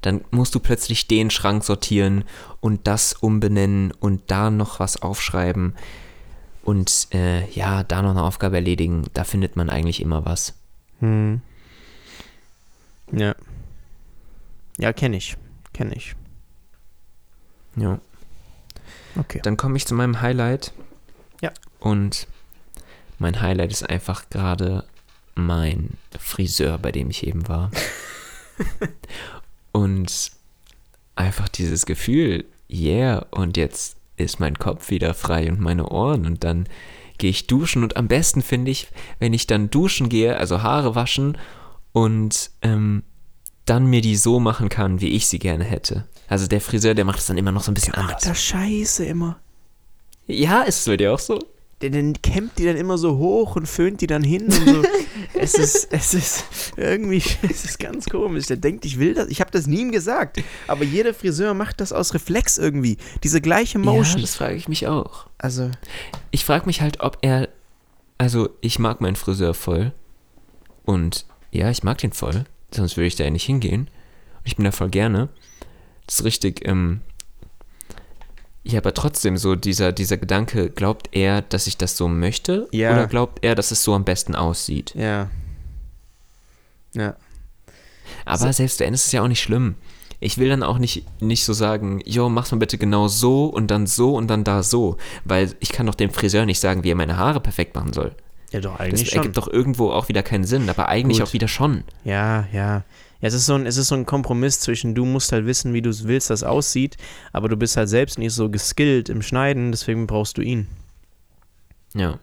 Dann musst du plötzlich den Schrank sortieren und das umbenennen und da noch was aufschreiben und äh, ja, da noch eine Aufgabe erledigen. Da findet man eigentlich immer was. Hm. Ja. Ja, kenne ich. Kenne ich. Ja. Okay. Dann komme ich zu meinem Highlight. Ja. Und mein Highlight ist einfach gerade mein Friseur, bei dem ich eben war. und einfach dieses Gefühl, yeah, und jetzt ist mein Kopf wieder frei und meine Ohren und dann gehe ich duschen und am besten finde ich, wenn ich dann duschen gehe, also Haare waschen und ähm, dann mir die so machen kann, wie ich sie gerne hätte. Also der Friseur, der macht es dann immer noch so ein bisschen Ach, anders. das Scheiße immer. Ja, ist es bei dir auch so? Der, der kämmt die dann immer so hoch und föhnt die dann hin und so. es ist, es ist irgendwie, es ist ganz komisch. Der denkt, ich will das. Ich habe das nie ihm gesagt. Aber jeder Friseur macht das aus Reflex irgendwie. Diese gleiche Motion. Ja, das frage ich mich auch. also, Ich frage mich halt, ob er. Also, ich mag meinen Friseur voll. Und ja, ich mag den voll. Sonst würde ich da ja nicht hingehen. Und ich bin da voll gerne. Das ist richtig, ähm. Ja, aber trotzdem so dieser, dieser Gedanke, glaubt er, dass ich das so möchte? Ja. Oder glaubt er, dass es so am besten aussieht? ja. Ja. Aber selbst wenn, ist es ja auch nicht schlimm. Ich will dann auch nicht, nicht so sagen, jo, mach's mal bitte genau so und dann so und dann da so. Weil ich kann doch dem Friseur nicht sagen, wie er meine Haare perfekt machen soll. Ja, doch, Das eigentlich schon. ergibt doch irgendwo auch wieder keinen Sinn, aber eigentlich Gut. auch wieder schon. Ja, ja. Ja, es ist, so ein, es ist so ein Kompromiss zwischen, du musst halt wissen, wie du es willst, dass es aussieht, aber du bist halt selbst nicht so geskillt im Schneiden, deswegen brauchst du ihn. Ja.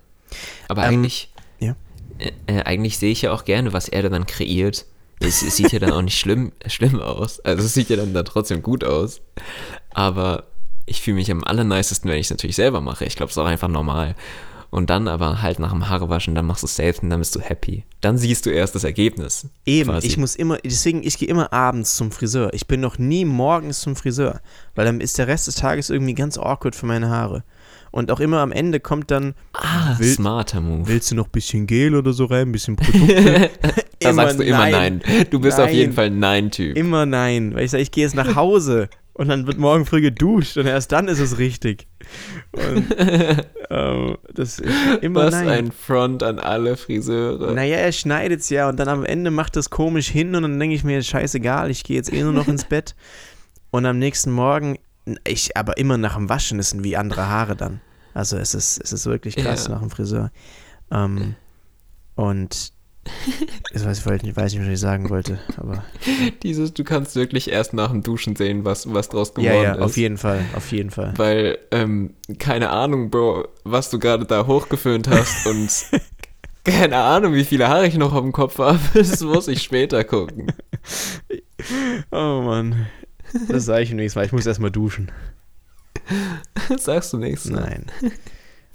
Aber Ähm, eigentlich, ja. äh, äh, eigentlich sehe ich ja auch gerne, was er dann kreiert. Es, es sieht ja dann auch nicht schlimm, schlimm aus. Also es sieht ja dann da trotzdem gut aus. Aber ich fühle mich am allernicesten, wenn ich es natürlich selber mache. Ich glaube, es ist auch einfach normal. Und dann aber halt nach dem Haarewaschen, dann machst du es selbst und dann bist du happy. Dann siehst du erst das Ergebnis. Eben, quasi. ich muss immer, deswegen, ich gehe immer abends zum Friseur. Ich bin noch nie morgens zum Friseur, weil dann ist der Rest des Tages irgendwie ganz awkward für meine Haare. Und auch immer am Ende kommt dann, Ah, Will- smarter Move. willst du noch ein bisschen Gel oder so rein, ein bisschen Produkte? da sagst du immer nein. Du bist auf Nein. jeden Fall ein Nein-Typ. Immer nein, weil ich sage, ich gehe jetzt nach Hause und dann wird morgen früh geduscht und erst dann ist es richtig. Und, ähm, das ist immer Was nein. ein Front an alle Friseure. Naja, er schneidet es ja und dann am Ende macht das komisch hin und dann denke ich mir, scheißegal, ich gehe jetzt eh nur noch ins Bett. Und am nächsten Morgen, ich, aber immer nach dem Waschen, das sind wie andere Haare dann. Also es ist, es ist wirklich krass Ja. nach dem Friseur. Ähm, und ich weiß, ich weiß nicht, was ich sagen wollte, aber Dieses, du kannst wirklich erst nach dem Duschen sehen, was, was draus geworden ja, ja, ist. auf jeden Fall, auf jeden Fall. Weil, ähm, keine Ahnung, Bro, was du gerade da hochgeföhnt hast und keine Ahnung, wie viele Haare ich noch auf dem Kopf habe, das muss ich später gucken. Oh Mann. Das sage ich nichts, weil ich muss erstmal duschen. Das sagst du nächstes Mal. Nein.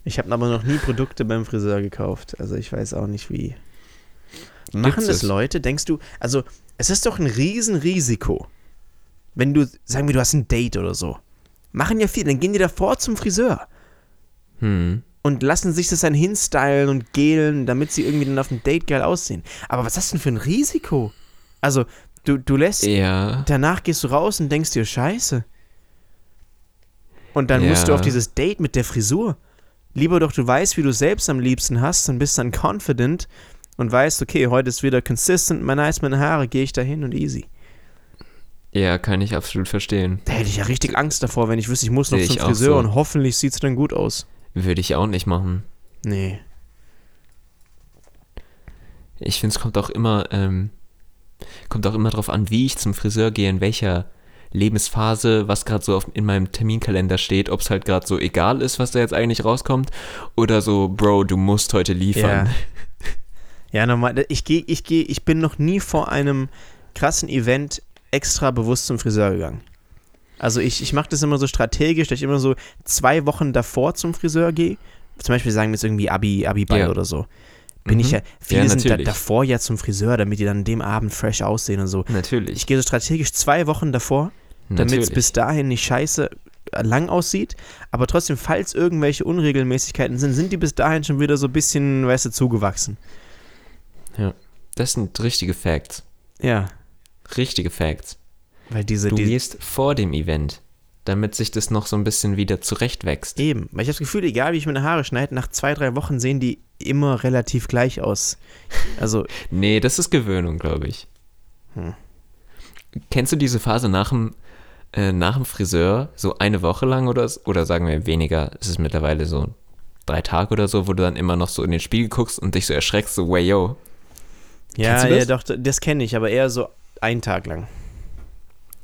Ich habe aber noch nie Produkte beim Friseur gekauft. Also ich weiß auch nicht wie. Machen das es? Leute? Denkst du, also es ist doch ein Riesenrisiko, wenn du, sagen wir, du hast ein Date oder so. Machen ja viele, dann gehen die davor zum Friseur Hm. und lassen sich das dann hinstylen und gelen, damit sie irgendwie dann auf dem Date geil aussehen. Aber was ist das denn für ein Risiko? Also, du, du lässt Ja. danach gehst du raus und denkst dir, scheiße. Und dann musst du Ja. auf dieses Date mit der Frisur. Lieber doch, du weißt, wie du selbst am liebsten hast und bist dann confident und weißt, okay, heute ist wieder consistent, mein nice, meine Haare, gehe ich da hin und easy. Ja, kann ich absolut verstehen. Da hätte ich ja richtig Angst davor, wenn ich wüsste, ich muss noch Sehe zum Friseur so. und hoffentlich sieht es dann gut aus. Würde ich auch nicht machen. Nee. Ich finde, es kommt auch immer, ähm, kommt auch immer drauf an, wie ich zum Friseur gehe, in welcher Lebensphase, was gerade so auf, in meinem Terminkalender steht, ob es halt gerade so egal ist, was da jetzt eigentlich rauskommt, oder so, Bro, du musst heute liefern. Ja, normal. Ich gehe, ich gehe, ich bin noch nie vor einem krassen Event extra bewusst zum Friseur gegangen. Also ich, ich mache das immer so strategisch, dass ich immer so zwei Wochen davor zum Friseur gehe. Zum Beispiel sagen wir jetzt irgendwie Abi, Abi-Ball Ja. oder so. Bin Mhm. ich ja, viele Ja, sind da, davor ja zum Friseur, damit die dann an dem Abend fresh aussehen und so. Natürlich. Ich gehe so strategisch zwei Wochen davor, damit es bis dahin nicht scheiße äh, lang aussieht, aber trotzdem, falls irgendwelche Unregelmäßigkeiten sind, sind die bis dahin schon wieder so ein bisschen, weißt du, zugewachsen. Das sind richtige Facts. Ja, Richtige Facts. weil diese, Du die, gehst vor dem Event, damit sich das noch so ein bisschen wieder zurechtwächst. Eben, weil ich habe das Gefühl, egal wie ich meine Haare schneide, nach zwei, drei Wochen sehen die immer relativ gleich aus. Also, Nee, das ist Gewöhnung, glaube ich. Hm. Kennst du diese Phase nach dem, äh, nach dem Friseur, so eine Woche lang oder, oder sagen wir weniger, es ist mittlerweile so drei Tage oder so, wo du dann immer noch so in den Spiegel guckst und dich so erschreckst, so, way yo. Ja, ja, doch, das kenne ich, aber eher so einen Tag lang.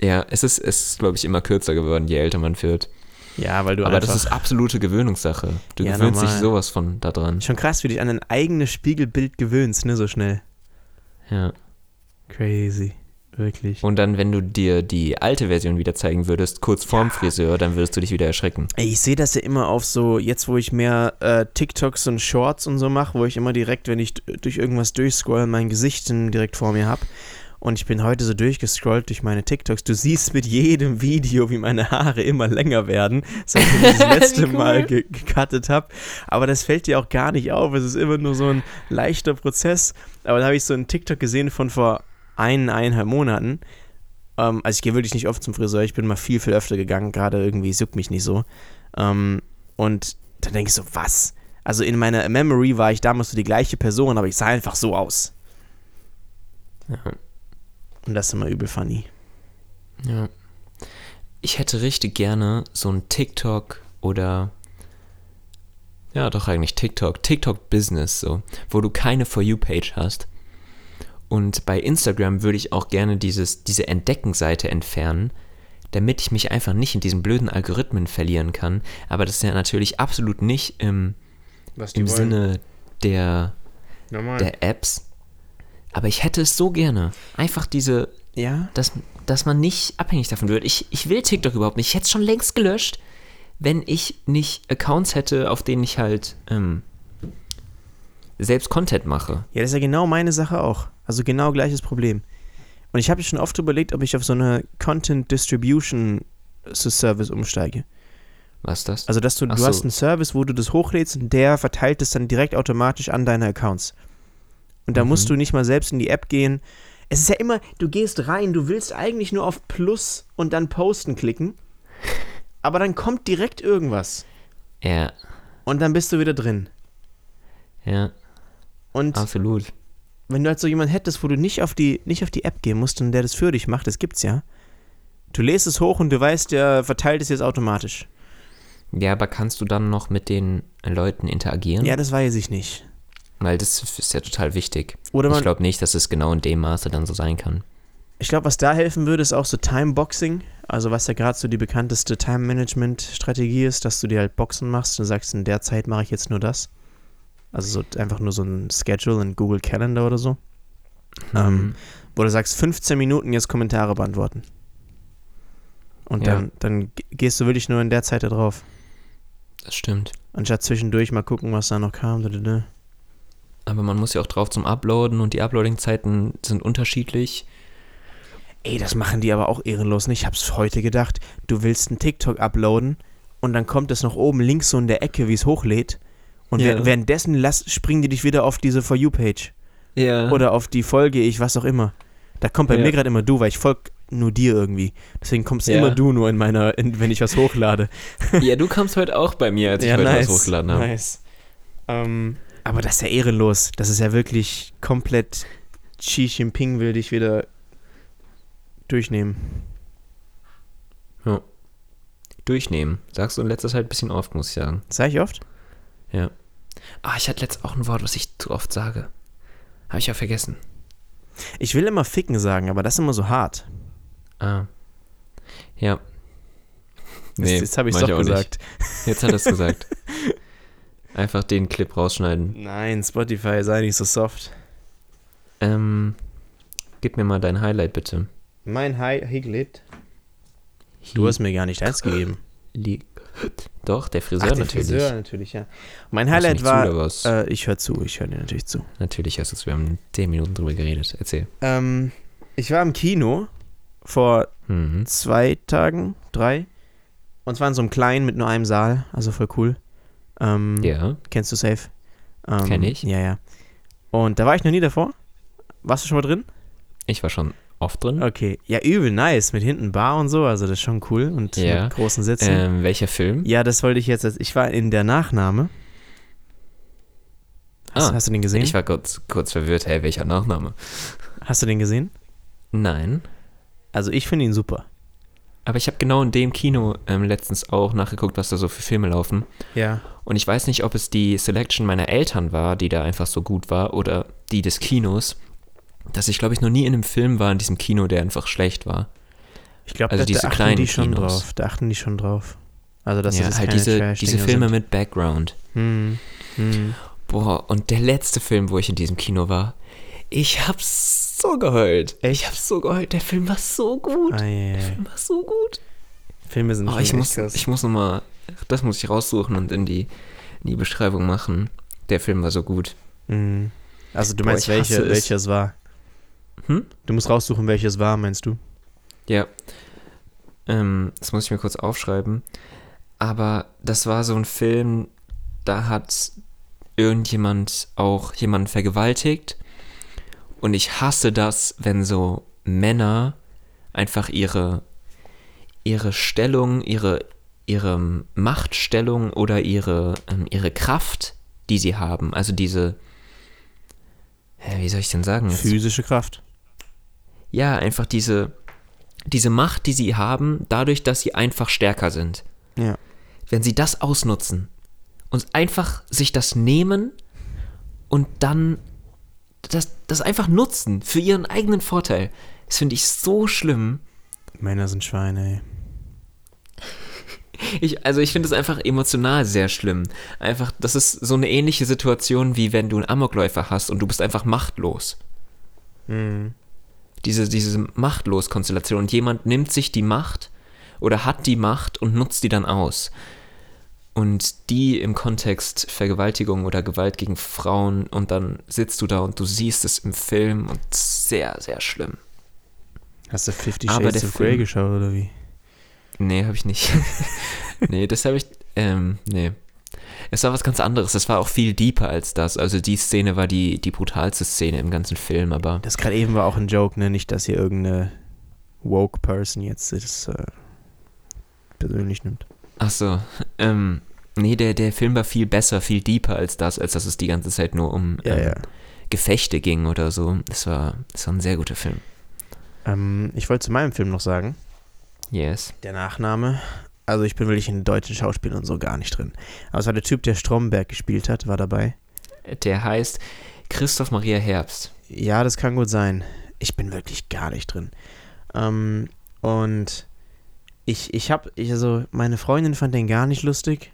Ja, es ist, es ist glaube ich, immer kürzer geworden, je älter man wird. Ja, weil du Aber das ist absolute Gewöhnungssache. Du Ja, gewöhnst dich sowas von da dran. schon krass, wie du dich an ein eigenes Spiegelbild gewöhnst, ne, so schnell. Ja. Crazy. Wirklich. Und dann, wenn du dir die alte Version wieder zeigen würdest, kurz vorm Friseur, dann würdest du dich wieder erschrecken. Ey, ich sehe das ja immer auf so, jetzt wo ich mehr äh, TikToks und Shorts und so mache, wo ich immer direkt, wenn ich durch irgendwas durchscroll, mein Gesicht direkt vor mir habe. Und ich bin heute so durchgescrollt durch meine TikToks. Du siehst mit jedem Video, wie meine Haare immer länger werden, seit ich das letzte cool. Mal ge gecuttet habe. Aber das fällt dir auch gar nicht auf. Es ist immer nur so ein leichter Prozess. Aber da habe ich so einen TikTok gesehen von vor ein, eineinhalb Monaten. Ähm, also ich gehe wirklich nicht oft zum Friseur. Ich bin mal viel, viel öfter gegangen. Gerade irgendwie, juckt mich nicht so. Ähm, und dann denke ich so, was? Also in meiner Memory war ich damals so die gleiche Person, aber ich sah einfach so aus. Ja. Und das ist immer übel funny. Ja. Ich hätte richtig gerne so ein TikTok oder ja, doch eigentlich TikTok, TikTok Business so, wo du keine For You Page hast. Und bei Instagram würde ich auch gerne dieses diese Entdecken-Seite entfernen, damit ich mich einfach nicht in diesen blöden Algorithmen verlieren kann, aber das ist ja natürlich absolut nicht im, Was im Sinne der Normal. der Apps. Aber ich hätte es so gerne. Einfach diese, ja? dass, dass man nicht abhängig davon wird. Ich, ich will TikTok überhaupt nicht. Ich hätte es schon längst gelöscht, wenn ich nicht Accounts hätte, auf denen ich halt ähm, selbst Content mache. Ja, das ist ja genau meine Sache auch. Also genau gleiches Problem. Und ich habe schon oft überlegt, ob ich auf so eine Content Distribution Service umsteige. Was ist das? Also, dass du, Ach du so. hast einen Service, wo du das hochlädst und der verteilt es dann direkt automatisch an deine Accounts. Und da Mhm. musst du nicht mal selbst in die App gehen. Es ist ja immer, du gehst rein, du willst eigentlich nur auf Plus und dann Posten klicken. Aber dann kommt direkt irgendwas. ja, Und dann bist du wieder drin. ja, Und absolut. Wenn du halt so jemanden hättest, wo du nicht auf die, nicht auf die App gehen musst und der das für dich macht, das gibt's ja. Du lädst es hoch und du weißt, der verteilt es jetzt automatisch. Ja, aber kannst du dann noch mit den Leuten interagieren? Ja, das weiß ich nicht. Weil das ist ja total wichtig. Oder man, ich glaube nicht, dass es genau in dem Maße dann so sein kann. Ich glaube, was da helfen würde, ist auch so Timeboxing. Also was ja gerade so die bekannteste Time-Management-Strategie ist, dass du dir halt Boxen machst und sagst, in der Zeit mache ich jetzt nur das. Also so einfach nur so ein Schedule in Google Calendar oder so. Ähm, Mhm. wo du sagst, 15 Minuten jetzt Kommentare beantworten. Und Ja. dann, dann ge- gehst du wirklich nur in der Zeit da drauf. Das stimmt. Anstatt zwischendurch mal gucken, was da noch kam. Aber man muss ja auch drauf zum Uploaden und die Uploading-Zeiten sind unterschiedlich. Ey, das machen die aber auch ehrenlos nicht. Ich hab's heute gedacht. Du willst einen TikTok uploaden und dann kommt es noch oben links so in der Ecke, wie es hochlädt. Und Ja. während- währenddessen lass, springen die dich wieder auf diese For You-Page. Ja. Oder auf die Folge, ich was auch immer. Da kommt bei Ja. mir gerade immer du, weil ich folg nur dir irgendwie. Deswegen kommst Ja. immer du nur in meiner, in, wenn ich was hochlade. ja, du kamst heute auch bei mir, als ich heute was hochgeladen habe. Nice. Ähm, aber das ist ja ehrenlos. Das ist ja wirklich komplett Xi Jinping will dich wieder durchnehmen. Durchnehmen. Sagst du in letzter Zeit ein bisschen oft, muss ich sagen. Sag ich oft? Ah, ich hatte letztens auch ein Wort, was ich zu oft sage. Habe ich ja vergessen. Ich will immer ficken sagen, aber das ist immer so hart. Ah. Ja. Jetzt, jetzt habe ich es doch auch nicht. gesagt. Jetzt hat er es gesagt. Einfach den Clip rausschneiden. Nein, Spotify, sei nicht so soft. Ähm, gib mir mal dein Highlight bitte. Mein Hi Highlight. Du hast mir gar nicht eins gegeben. Li Doch, der Friseur Ach, der natürlich. Friseur natürlich, ja. Mein Hörst Highlight war. Zu? Äh, ich höre zu, ich höre dir natürlich zu. Natürlich hast du es. Wir haben 10 Minuten drüber geredet. Erzähl. Ähm, ich war im Kino vor Mhm. zwei Tagen, drei. Und zwar in so einem kleinen mit nur einem Saal, also voll cool. Ähm, Ja. Kennst du safe? Ähm, Kenn ich. Ja, ja. Und da war ich noch nie davor. Warst du schon mal drin? Ich war schon oft drin. Okay. Ja, übel nice. Mit hinten Bar und so, also das ist schon cool. Und Ja. mit großen Sitzen. Ähm, welcher Film? Ja, das wollte ich jetzt. Ich war in der Nachnahme. Hast, Ah, hast du den gesehen? Ich war kurz, kurz verwirrt. Hey, welcher Nachname? hast du den gesehen? Nein. Also ich finde ihn super. Aber ich habe genau in dem Kino ähm, letztens auch nachgeguckt, was da so für Filme laufen. Ja. Und ich weiß nicht, ob es die Selection meiner Eltern war, die da einfach so gut war, oder die des Kinos, dass ich, glaube ich, noch nie in einem Film war in diesem Kino, der einfach schlecht war. Ich glaube, Also da, diese da achten kleinen die schon Kinos. drauf. Da achten die schon drauf. Also das ja, ist halt diese, diese Filme sind. mit Background. Hm. Hm. Boah, und der letzte Film, wo ich in diesem Kino war, ich hab so geheult. Ich hab so geheult. Der Film war so gut. Ah, ja, Der. Film war so gut. Filme sind Oh, schon ich, muss, krass. ich muss nochmal, das muss ich raussuchen und in die, in die Beschreibung machen. Der Film war so gut. Hm. Also du Boah, meinst, welche, es. welches war? Hm? Du musst raussuchen, welches war, meinst du? Ja. Ähm, das muss ich mir kurz aufschreiben. Aber das war so ein Film, da hat irgendjemand auch jemanden vergewaltigt. Und ich hasse das, wenn so Männer einfach ihre, ihre Stellung, ihre, ihre Machtstellung oder ihre, ähm, ihre Kraft, die sie haben, also diese, wie soll ich denn sagen? Physische Kraft. Ja, einfach diese, diese Macht, die sie haben, dadurch, dass sie einfach stärker sind. Ja. Wenn sie das ausnutzen und einfach sich das nehmen und dann das, das einfach nutzen für ihren eigenen Vorteil, das finde ich so schlimm. Männer sind Schweine, ey. Ich, also ich finde es einfach emotional sehr schlimm. Einfach, das ist so eine ähnliche Situation, wie wenn du einen Amokläufer hast und du bist einfach machtlos. Hm. Diese, diese Machtlos-Konstellation und jemand nimmt sich die Macht oder hat die Macht und nutzt die dann aus. und die im Kontext Vergewaltigung oder Gewalt gegen Frauen und dann sitzt du da und du siehst es im Film und sehr, sehr schlimm. Hast du Fifty Aber Shades of Grey geschaut oder wie? Nee, habe ich nicht. nee, das habe ich, ähm, nee. Es war was ganz anderes. Es war auch viel deeper als das. Also die Szene war die, die brutalste Szene im ganzen Film, aber Das gerade eben war auch ein Joke, ne? Nicht, dass hier irgendeine woke Person jetzt das äh, persönlich nimmt. Ach so, ähm, nee, der, der Film war viel besser, viel deeper als das, als dass es die ganze Zeit nur um Ja, ähm, ja. Gefechte ging oder so. Das war, das war ein sehr guter Film. Ähm, ich wollte zu meinem Film noch sagen, Yes. der Nachname. Also ich bin wirklich in deutschen Schauspielern und so gar nicht drin. Aber es war der Typ, der Stromberg gespielt hat, war dabei. Der heißt Christoph Maria Herbst. Ja, das kann gut sein. Ich bin wirklich gar nicht drin. Ähm, und ich, ich habe, ich, also meine Freundin fand den gar nicht lustig.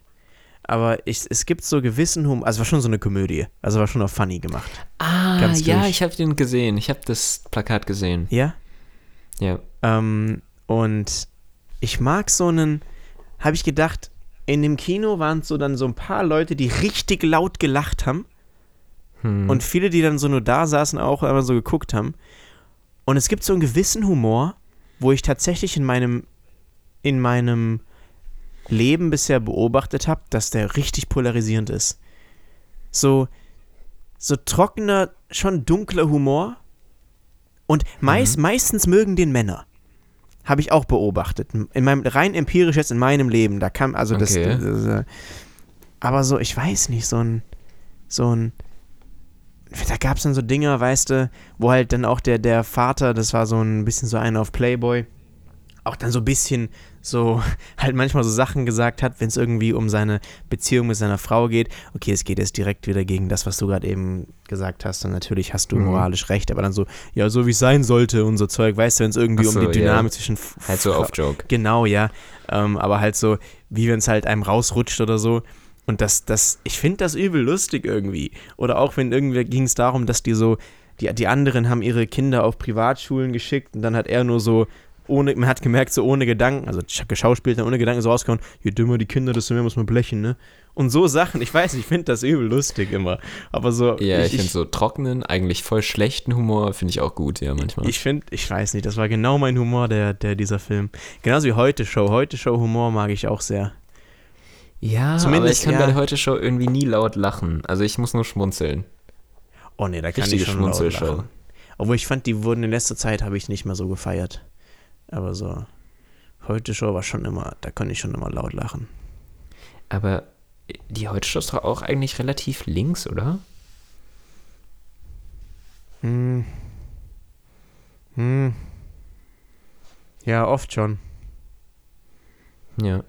Aber ich, es gibt so gewissen Humor, also war schon so eine Komödie. Also war schon auch funny gemacht. Ah, Ganz ja, durch. ich habe den gesehen. Ich habe das Plakat gesehen. Ja? Ja. Ähm, und ich mag so einen, habe ich gedacht, in dem Kino waren so dann so ein paar Leute, die richtig laut gelacht haben. Hm. Und viele, die dann so nur da saßen, auch aber so geguckt haben. Und es gibt so einen gewissen Humor, wo ich tatsächlich in meinem, in meinem Leben bisher beobachtet habe, dass der richtig polarisierend ist. So, so trockener, schon dunkler Humor. Und meist, meistens mögen den Männer. Habe ich auch beobachtet. In meinem, rein empirisch jetzt in meinem Leben. Da kam, also das, Okay. das, das äh, aber so, ich weiß nicht, so ein, so ein, da gab es dann so Dinger, weißt du, wo halt dann auch der, der Vater, das war so ein bisschen so einer auf Playboy, auch dann so ein bisschen so, halt manchmal so Sachen gesagt hat, wenn es irgendwie um seine Beziehung mit seiner Frau geht. Okay, es geht jetzt direkt wieder gegen das, was du gerade eben gesagt hast. Und natürlich hast du Mhm. moralisch recht, aber dann so, ja, so wie es sein sollte, unser Zeug, weißt du, wenn es irgendwie so, um die ja. Dynamik zwischen F- halt so auf Joke. Genau, ja. Ähm, aber halt so, wie wenn es halt einem rausrutscht oder so. Und das, das, ich finde das übel lustig irgendwie. Oder auch wenn irgendwie ging es darum, dass die so, die, die anderen haben ihre Kinder auf Privatschulen geschickt und dann hat er nur so, ohne, man hat gemerkt, so ohne Gedanken, also geschauspielt, dann ohne Gedanken so rausgehauen, je dümmer die Kinder, desto mehr muss man blechen, ne? Und so Sachen, ich weiß, ich finde das übel lustig immer. Aber so, Ja, ich, finde so trockenen, eigentlich voll schlechten Humor finde ich auch gut, ja, manchmal. Ich finde, ich weiß nicht, das war genau mein Humor, der, der dieser Film. Genauso wie Heute Show. Heute Show Humor mag ich auch sehr. ja, Zumindest, aber ich kann ja. bei der Heute-Show irgendwie nie laut lachen. Also ich muss nur schmunzeln. Oh nee, da kann Richtige ich schon laut lachen. Obwohl ich fand, die wurden in letzter Zeit, habe ich nicht mehr so gefeiert. Aber so, Heute Show war schon immer, da konnte ich schon immer laut lachen. Aber die Heute-Show ist doch auch eigentlich relativ links, oder? Hm. Hm. Ja, oft schon. Ja.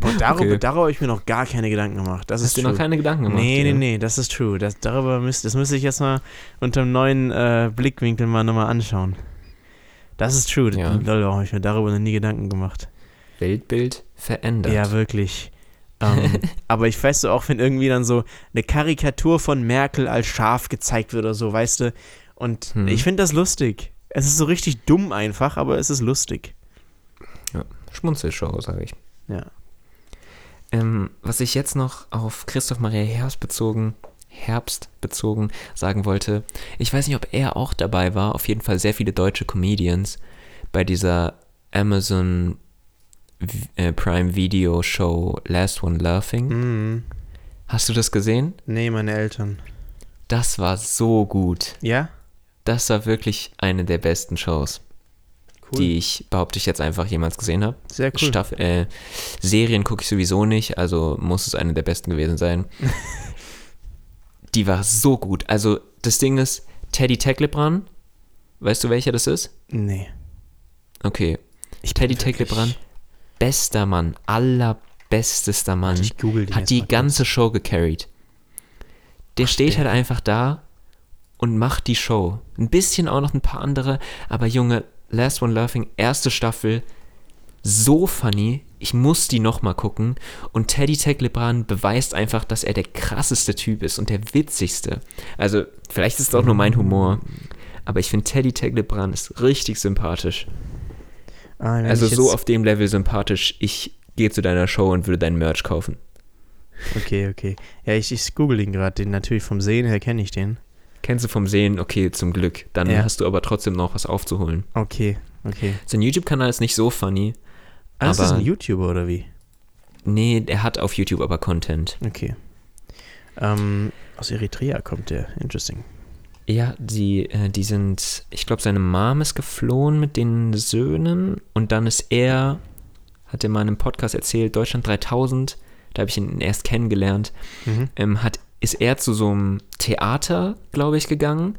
Boah, darüber, Okay. darüber habe ich mir noch gar keine Gedanken gemacht. Das Hast ist du true. noch keine Gedanken gemacht? Nee, nee, nee, das ist true. Das, darüber müsst, das müsste ich jetzt mal unter einem neuen äh, Blickwinkel mal nochmal anschauen. Das ist true. Ja. Lol, habe ich mir darüber noch nie Gedanken gemacht? Weltbild verändert. Ja, wirklich. Ähm, aber ich weiß so auch, wenn irgendwie dann so eine Karikatur von Merkel als Schaf gezeigt wird oder so, weißt du? Und Hm. ich finde das lustig. Es ist so richtig dumm einfach, aber es ist lustig. Schmunzelshow, sage ich. Ja. Ähm, was ich jetzt noch auf Christoph Maria Herbst bezogen, Herbst bezogen sagen wollte, ich weiß nicht, ob er auch dabei war, auf jeden Fall sehr viele deutsche Comedians bei dieser Amazon äh, Prime Video Show Last One Laughing. Mhm. Hast du das gesehen? Nee, meine Eltern. Das war so gut. Ja? Das war wirklich eine der besten Shows, Cool. die ich, behaupte ich jetzt einfach jemals gesehen habe. Sehr cool. Staff äh, Serien gucke ich sowieso nicht, also muss es eine der besten gewesen sein. Die war so gut. Also das Ding ist, Teddy Tecklebrand, weißt du welcher das ist? Nee. Okay, Ich Teddy Tecklebrand, bester Mann, allerbestester Mann, Ich google hat die mal kurz. ganze Show gecarried. Der steht der- halt einfach da und macht die Show. Ein bisschen auch noch ein paar andere, aber Junge, Last One Laughing, erste Staffel, so funny. Ich muss die nochmal gucken. Und Teddy Tecklebrand beweist einfach, dass er der krasseste Typ ist und der witzigste. Also, vielleicht ist es auch nur mein Humor. Aber ich finde, Teddy Tecklebrand ist richtig sympathisch. Ah, Also so auf dem Level sympathisch. Ich geht zu deiner Show und würde dein Merch kaufen. Okay, okay. Ja, ich, ich google ihn gerade. Den natürlich vom Sehen her kenne ich den. Kennst du vom Sehen? Okay, zum Glück. Dann Ja. hast du aber trotzdem noch was aufzuholen. Okay, okay. Sein YouTube-Kanal ist nicht so funny. Ah, das ist Aber- ein YouTuber oder wie? Nee, er hat auf YouTube aber Content. Okay. Ähm, aus Eritrea kommt der. Interesting. Ja, die, äh, die sind, ich glaube, seine Mom ist geflohen mit den Söhnen und dann ist er, hat er mal in einem Podcast erzählt, Deutschland 3000, da habe ich ihn erst kennengelernt, Mhm. ähm, hat, ist er zu so einem Theater, glaube ich, gegangen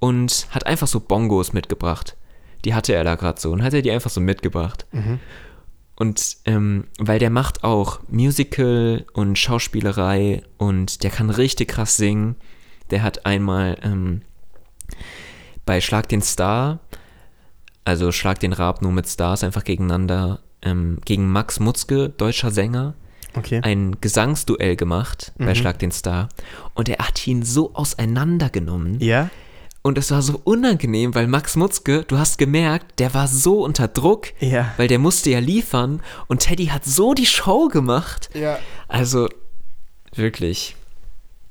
und hat einfach so Bongos mitgebracht. Die hatte er da gerade so und hat er die einfach so mitgebracht. Mhm. Und ähm, weil der macht auch Musical und Schauspielerei und der kann richtig krass singen. Der hat einmal ähm, bei Schlag den Star, also Schlag den Rab nur mit Stars einfach gegeneinander, ähm, gegen Max Mutzke, deutscher Sänger, Okay. ein Gesangsduell gemacht bei Mhm. Schlag den Star. Und er hat ihn so auseinandergenommen. Ja? Und es war so unangenehm, weil Max Mutzke, du hast gemerkt, der war so unter Druck, Ja. weil der musste ja liefern und Teddy hat so die Show gemacht. Ja. Also wirklich.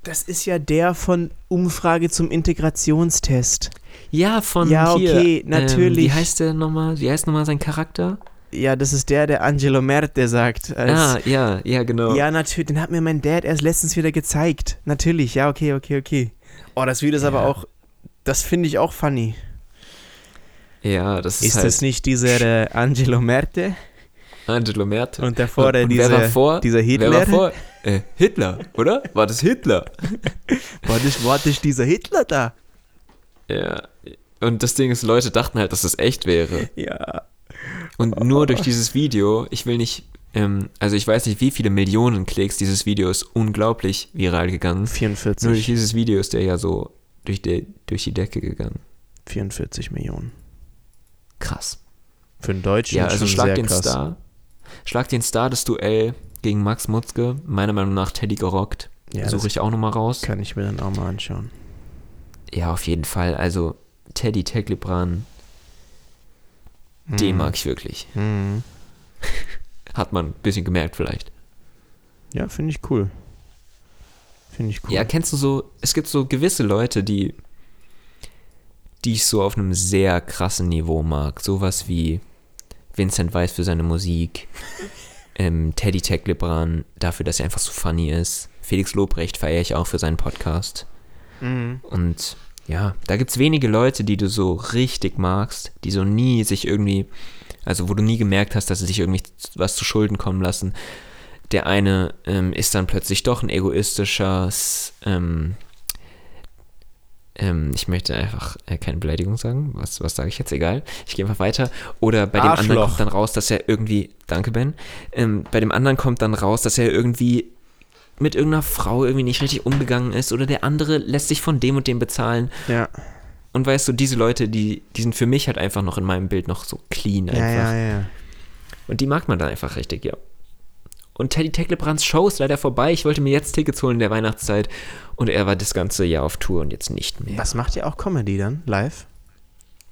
Das ist ja der von Umfrage zum Integrationstest. Ja, von Ja, hier. okay, natürlich. Ähm, wie heißt der nochmal? Wie heißt nochmal sein Charakter? Ja, das ist der, der Angelo Merte sagt. Ah, ja, ja, genau. Ja, natürlich. Den hat mir mein Dad erst letztens wieder gezeigt. Natürlich. Ja, okay, okay, okay. Oh, das Video ist aber Ja. auch. Das finde ich auch funny. Ja, das ist, Ist halt das nicht dieser Angelo Merte? Angelo Merte. Und davor der und dieser, vor? dieser Hitler? Wer vor? Äh, Hitler, oder? War das Hitler? War das, war das dieser Hitler da? Ja. Und das Ding ist, Leute dachten halt, dass das echt wäre. Ja. Und nur durch dieses Video, ich will nicht, ähm, also ich weiß nicht, wie viele Millionen Klicks dieses Video ist unglaublich viral gegangen. Nur durch 44. dieses Video ist der ja so durch die, durch die Decke gegangen. 44 Millionen. Krass. Für einen Deutschen Ja, also Schlag den krass. Star. Schlag den Star, das Duell gegen Max Mutzke. Meiner Meinung nach Teddy gerockt. Ja, Suche ich auch nochmal raus. kann ich mir dann auch mal anschauen. Ja, auf jeden Fall. Also Teddy Teklebran, den Mhm. mag ich wirklich. Mhm. Hat man ein bisschen gemerkt vielleicht. Ja, finde ich cool. Finde ich cool. Ja, kennst du so, es gibt so gewisse Leute, die, die ich so auf einem sehr krassen Niveau mag. Sowas wie Vincent Weiss für seine Musik, ähm, Teddy Teklebran dafür, dass er einfach so funny ist. Felix Lobrecht feiere ich auch für seinen Podcast. Mhm. Und ja, da gibt es wenige Leute, die du so richtig magst, die so nie sich irgendwie, also wo du nie gemerkt hast, dass sie sich irgendwie was zu Schulden kommen lassen. Der eine ähm, ist dann plötzlich doch ein egoistischer, ähm, ähm, ich möchte einfach äh, keine Beleidigung sagen. Was, was sage ich jetzt? Egal. Ich gehe einfach weiter. Oder bei dem anderen Arschloch. kommt dann raus, dass er irgendwie, danke Ben, ähm, bei dem anderen kommt dann raus, dass er irgendwie mit irgendeiner Frau irgendwie nicht richtig umgegangen ist oder der andere lässt sich von dem und dem bezahlen. Ja. Und weißt du, diese Leute, die, die sind für mich halt einfach noch in meinem Bild noch so clean einfach. Ja, ja, ja. Und die mag man dann einfach richtig, ja. Und Teddy Teklebrands Show ist leider vorbei. Ich wollte mir jetzt Tickets holen in der Weihnachtszeit. Und er war das ganze Jahr auf Tour und jetzt nicht mehr. Was macht ihr auch Comedy dann? Live?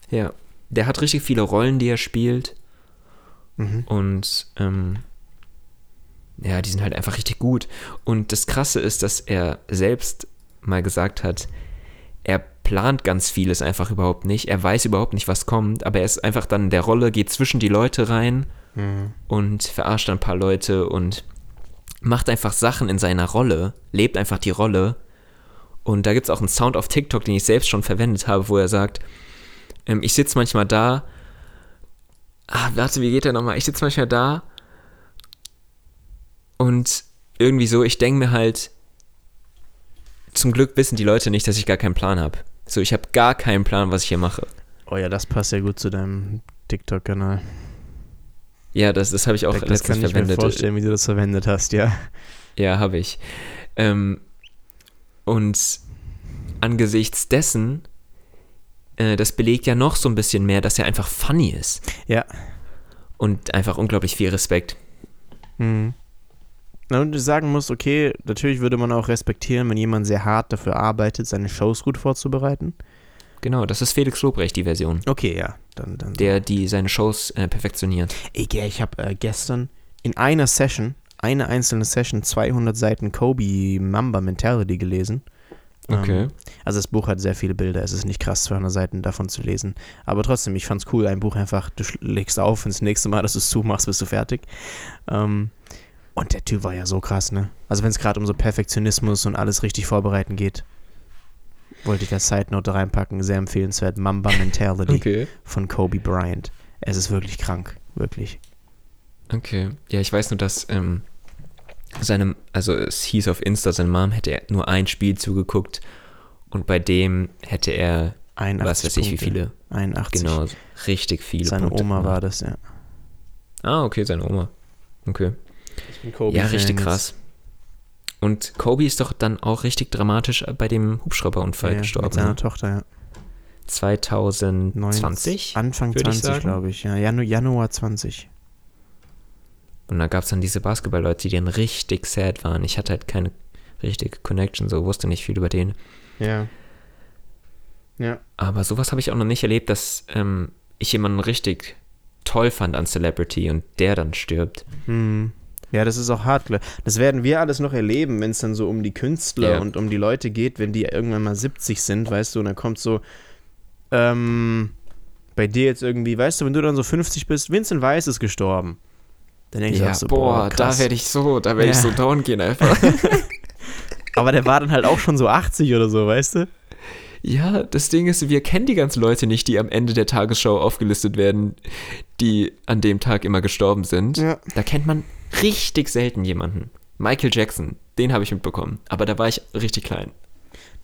Ja. Der hat richtig viele Rollen, die er spielt. Mhm. Und ähm, ja, die sind halt einfach richtig gut. Und das Krasse ist, dass er selbst mal gesagt hat, er plant ganz vieles einfach überhaupt nicht. Er weiß überhaupt nicht, was kommt, aber er ist einfach dann in der Rolle, geht zwischen die Leute rein Mhm. und verarscht ein paar Leute und macht einfach Sachen in seiner Rolle, lebt einfach die Rolle. Und da gibt es auch einen Sound auf TikTok, den ich selbst schon verwendet habe, wo er sagt, ähm, ich sitze manchmal da, ah, warte, wie geht der nochmal? Ich sitze manchmal da und irgendwie so, ich denke mir halt, zum Glück wissen die Leute nicht, dass ich gar keinen Plan habe. So, ich habe gar keinen Plan, was ich hier mache. Oh ja, das passt ja gut zu deinem TikTok-Kanal. Ja, das, das habe ich auch Das letztens kann ich mir verwendet. vorstellen, wie du das verwendet hast, ja. Ja, habe ich. Ähm, und angesichts dessen, äh, das belegt ja noch so ein bisschen mehr, dass er einfach funny ist. Ja. Und einfach unglaublich viel Respekt. Mhm. Na, und du sagen musst, okay, natürlich würde man auch respektieren, wenn jemand sehr hart dafür arbeitet, seine Shows gut vorzubereiten. Genau, das ist Felix Lobrecht, die Version. Okay, ja. Dann, dann Der, die seine Shows äh, perfektioniert. Gell, ich habe äh, gestern, in einer Session, eine einzelne Session, 200 Seiten Kobe Mamba Mentality gelesen. Ähm, Okay. Also das Buch hat sehr viele Bilder. Es ist nicht krass, 200 Seiten davon zu lesen. Aber trotzdem, ich fand's cool, ein Buch einfach, du legst auf und das nächste Mal, dass du es zumachst, bist du fertig. Ähm, und der Typ war ja so krass, ne? Also wenn es gerade um so Perfektionismus und alles richtig vorbereiten geht, wollte ich als Side Note reinpacken. Sehr empfehlenswert. Mamba Mentality Okay. von Kobe Bryant. Es ist wirklich krank, wirklich. Okay. Ja, ich weiß nur, dass ähm, seinem, also es hieß auf Insta, seine Mom hätte er nur ein Spiel zugeguckt und bei dem hätte er, 81 was weiß ich, wie viele, 81. genau, richtig viele Seine Punkte Oma gemacht. war das, ja. Ah, okay, seine Oma. Okay. Ich bin Kobe ja, richtig krass. Und Kobe ist doch dann auch richtig dramatisch bei dem Hubschrauberunfall ja, gestorben. Mit seiner Ne? Tochter, ja. 2020. Anfang würd ich 20, sagen. glaube ich. Ja, Janu Januar 20. Und da gab es dann diese Basketballleute, die dann richtig sad waren. Ich hatte halt keine richtige Connection, so wusste nicht viel über den. Ja. Ja. Aber sowas habe ich auch noch nicht erlebt, dass ähm, ich jemanden richtig toll fand an Celebrity und der dann stirbt. Hm. Ja, das ist auch hart. Das werden wir alles noch erleben, wenn es dann so um die Künstler Ja. und um die Leute geht, wenn die irgendwann mal 70 sind, weißt du, und dann kommt so, ähm, bei dir jetzt irgendwie, weißt du, wenn du dann so 50 bist, Vincent Weiss ist gestorben. Dann denkst du auch so, boah, krass. ich so, da werde ich so down gehen einfach. Aber der war dann halt auch schon so 80 oder so, weißt du? ja, das Ding ist, wir kennen die ganzen Leute nicht, die am Ende der Tagesschau aufgelistet werden, die an dem Tag immer gestorben sind. Ja. Da kennt man richtig selten jemanden. Michael Jackson, den habe ich mitbekommen. Aber da war ich richtig klein.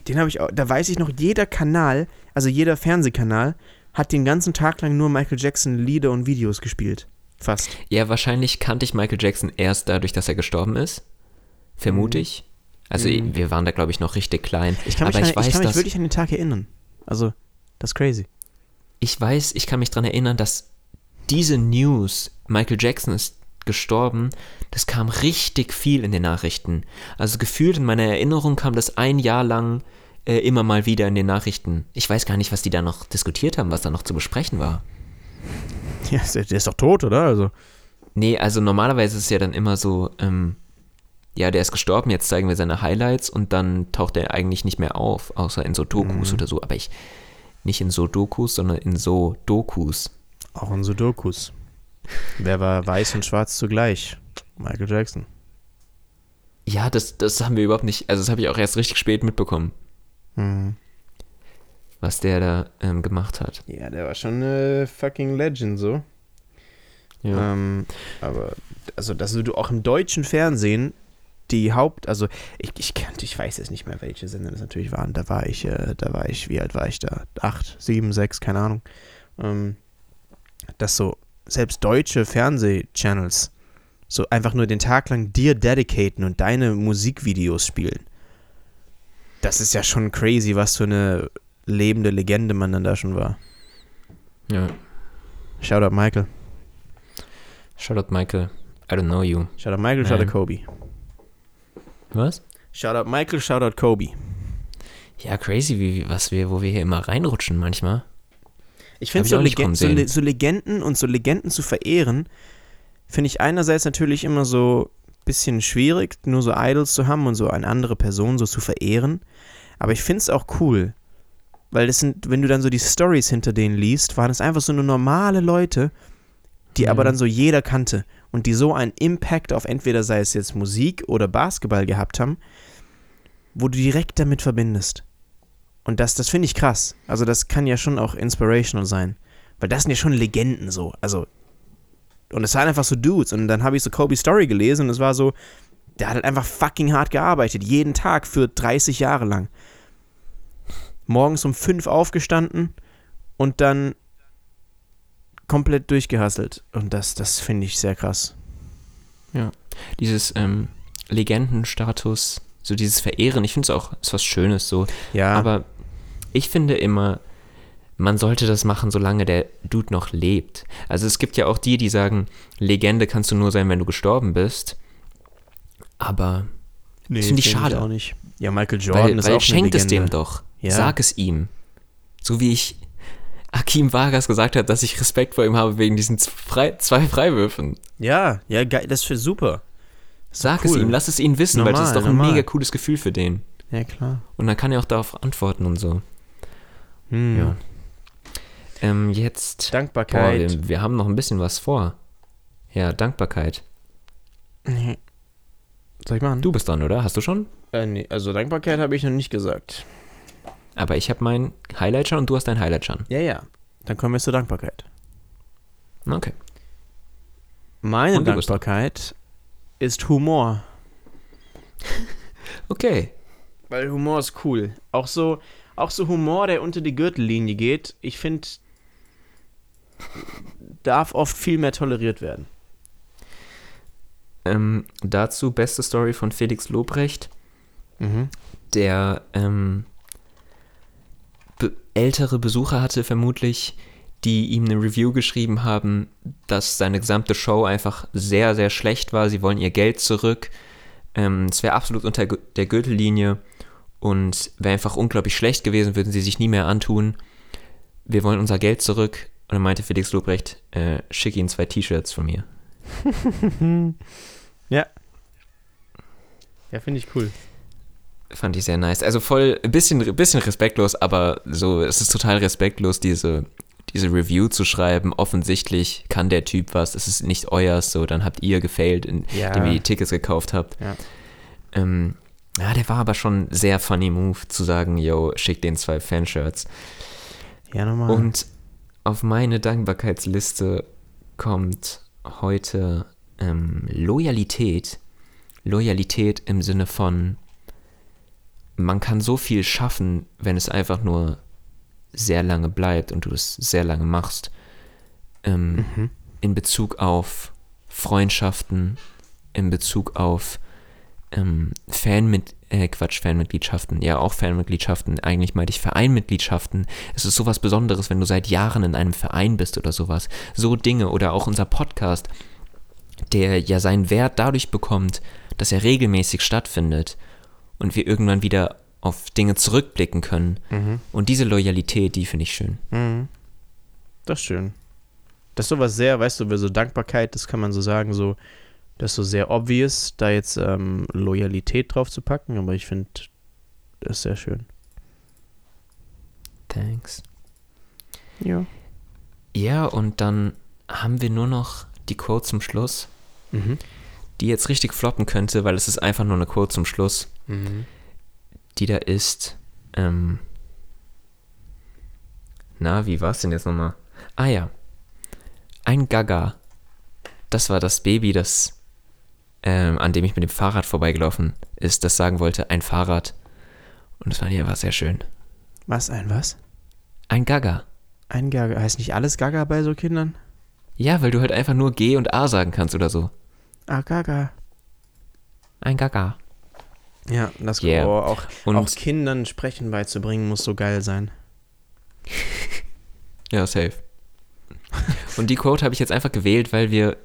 Den habe ich auch, da weiß ich noch, jeder Kanal, also jeder Fernsehkanal, hat den ganzen Tag lang nur Michael Jackson Lieder und Videos gespielt. Fast. Ja, wahrscheinlich kannte ich Michael Jackson erst dadurch, dass er gestorben ist. Vermute ich. Also Mhm. wir waren da, glaube ich, noch richtig klein. Ich kann mich, Aber an, ich weiß, ich kann mich dass wirklich an den Tag erinnern. Also, das ist crazy. ich weiß, ich kann mich daran erinnern, dass diese News, Michael Jackson ist gestorben, das kam richtig viel in den Nachrichten. Also gefühlt in meiner Erinnerung kam das ein Jahr lang äh, immer mal wieder in den Nachrichten. Ich weiß gar nicht, was die da noch diskutiert haben, was da noch zu besprechen war. Ja, der ist doch tot, oder? Also, Nee, also normalerweise ist es ja dann immer so, ähm, ja, der ist gestorben, jetzt zeigen wir seine Highlights und dann taucht er eigentlich nicht mehr auf, außer in so Dokus oder so. Aber ich, nicht in so Dokus, sondern in so Dokus. auch in Sudokus. Wer war weiß und schwarz zugleich? Michael Jackson. Ja, das, das haben wir überhaupt nicht, also das habe ich auch erst richtig spät mitbekommen, Mhm. was der da ähm, gemacht hat. Ja, der war schon eine fucking Legend, so. Ähm, aber, also, dass du auch im deutschen Fernsehen die Haupt, also ich, ich kannte, ich weiß jetzt nicht mehr, welche Sender das natürlich waren. Da war ich, äh, da war ich, wie alt war ich da? Acht, sieben, sechs, keine Ahnung. Ähm, dass so selbst deutsche Fernsehchannels so einfach nur den Tag lang dir dedicaten und deine Musikvideos spielen. Das ist ja schon crazy, was für eine lebende Legende man dann da schon war. ja. Shoutout Michael. Shoutout Michael, I don't know you. Shoutout Michael, Nein. shoutout Kobe. Was? Shoutout Michael, shoutout Kobe. Ja, crazy, wie, was wir, wo wir hier immer reinrutschen manchmal. Ich finde so, Legen so. Le so Legenden und so Legenden zu verehren, finde ich einerseits natürlich immer so ein bisschen schwierig, nur so Idols zu haben und so eine andere Person so zu verehren. Aber ich finde es auch cool. Weil das sind, wenn du dann so die Stories hinter denen liest, waren es einfach so nur normale Leute, die Mhm. aber dann so jeder kannte und die so einen Impact auf entweder sei es jetzt Musik oder Basketball gehabt haben, wo du direkt damit verbindest. Und das, das finde ich krass. Also das kann ja schon auch inspirational sein. Weil das sind ja schon Legenden so. Also, und es waren einfach so Dudes. Und dann habe ich so Kobe Story gelesen und es war so, der hat halt einfach fucking hart gearbeitet. Jeden Tag für 30 Jahre lang. Morgens um 5 aufgestanden und dann komplett durchgehasselt. Und das, das finde ich sehr krass. Dieses ähm, Legendenstatus, so dieses Verehren, ich finde es auch, ist was Schönes so. Ja, Aber ich finde immer, man sollte das machen, solange der Dude noch lebt. Also es gibt ja auch die, die sagen, Legende kannst du nur sein, wenn du gestorben bist. Aber nee, finde ich schade. auch nicht. Ja, Michael Jordan weil, ist weil auch eine schenkt es Legende. dem doch. Ja. Sag es ihm. So wie ich Akim Vargas gesagt hat, dass ich Respekt vor ihm habe wegen diesen Frei zwei Freiwürfen. Ja, ja, geil, das ist super. Sag cool. es ihm, lass es ihn wissen, weil das ist Normal, doch ein normal. mega cooles Gefühl für den. Ja, klar. Und dann kann er auch darauf antworten und so. Hm. Ja. Ähm, jetzt. Boah, Dankbarkeit. wir, wir haben noch ein bisschen was vor. Ja, Dankbarkeit. Nee. Soll ich machen? Du bist dran, oder? Hast du schon? Äh, nee, also Dankbarkeit habe ich noch nicht gesagt. Aber ich habe mein Highlight schon und du hast dein Highlight schon. Ja, ja. Dann kommen wir zur Dankbarkeit. Okay. Meine Dankbarkeit ist Humor. Okay. Weil Humor ist cool. Auch so, auch so Humor, der unter die Gürtellinie geht, ich finde, darf oft viel mehr toleriert werden. Ähm, dazu beste Story von Felix Lobrecht, Mhm. der ähm, be ältere Besucher hatte vermutlich, die ihm eine Review geschrieben haben, dass seine gesamte Show einfach sehr, sehr schlecht war. Sie wollen ihr Geld zurück. Ähm, es wäre absolut unter der Gürtellinie und wäre einfach unglaublich schlecht gewesen, würden sie sich nie mehr antun. Wir wollen unser Geld zurück. Und dann meinte Felix Lobrecht, äh, schick ihnen zwei T-Shirts von mir. Ja. Ja, finde ich cool. Fand ich sehr nice. Also voll, ein bisschen, bisschen respektlos, aber so, es ist total respektlos, diese, diese Review zu schreiben. Offensichtlich kann der Typ was, es ist nicht euers, so, dann habt ihr gefailt, indem Ja. ihr die Tickets gekauft habt. Ja. Ähm, ja, der war aber schon sehr funny Move, zu sagen, yo, schick den zwei Fanshirts. Ja, nochmal. Und auf meine Dankbarkeitsliste kommt heute ähm, Loyalität. Loyalität im Sinne von, man kann so viel schaffen, wenn es einfach nur sehr lange bleibt und du es sehr lange machst. Ähm, Mhm. In Bezug auf Freundschaften, in Bezug auf ähm, Fanmit äh, Quatsch, Fanmitgliedschaften, ja auch Fanmitgliedschaften, eigentlich meinte ich Vereinmitgliedschaften. Es ist sowas Besonderes, wenn du seit Jahren in einem Verein bist oder sowas. So Dinge oder auch unser Podcast, der ja seinen Wert dadurch bekommt, dass er regelmäßig stattfindet und wir irgendwann wieder auf Dinge zurückblicken können. Mhm. Und diese Loyalität, die finde ich schön. Mhm. Das ist schön. Das ist sowas sehr, weißt du, so Dankbarkeit, das kann man so sagen, so, das ist so sehr obvious, da jetzt ähm, Loyalität drauf zu packen, aber ich finde, das sehr schön. Thanks. Ja. Ja, und dann haben wir nur noch die Quote zum Schluss, Mhm. die jetzt richtig floppen könnte, weil es ist einfach nur eine Quote zum Schluss. Mhm. die da ist. Ähm, na, wie war es denn jetzt nochmal? Ah ja. Ein Gaga. Das war das Baby, das ähm, an dem ich mit dem Fahrrad vorbeigelaufen ist, das sagen wollte, ein Fahrrad. Und das fand ich einfach sehr schön. Was, ein was? Ein Gaga. Ein Gaga. Heißt nicht alles Gaga bei so Kindern? Ja, weil du halt einfach nur G und A sagen kannst oder so. Ah, Gaga. Ein Gaga. Ja, das Yeah. oh, auch, Und- auch Kindern Sprechen beizubringen, muss so geil sein. Ja, safe. Und die Quote habe ich jetzt einfach gewählt, weil wir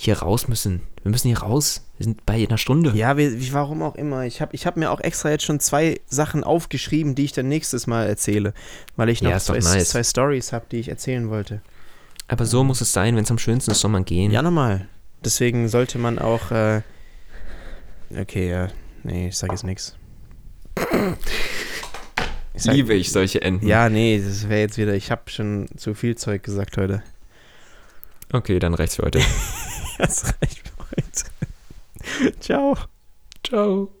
hier raus müssen. Wir müssen hier raus. Wir sind bei einer Stunde. Ja, wie, warum auch immer. Ich habe ich hab mir auch extra jetzt schon zwei Sachen aufgeschrieben, die ich dann nächstes Mal erzähle. Weil ich Ja, noch doch zwei, nice. zwei Stories habe, die ich erzählen wollte. Aber so muss es sein, wenn es am schönsten ist, soll man gehen. Ja, nochmal. Deswegen sollte man auch. Äh, okay, ja. Nee, ich sag jetzt nichts. Liebe ich solche Enden. Ja, nee, das wäre jetzt wieder. Ich habe schon zu viel Zeug gesagt heute. Okay, dann reicht's für heute. Das reicht für heute. Ciao. Ciao.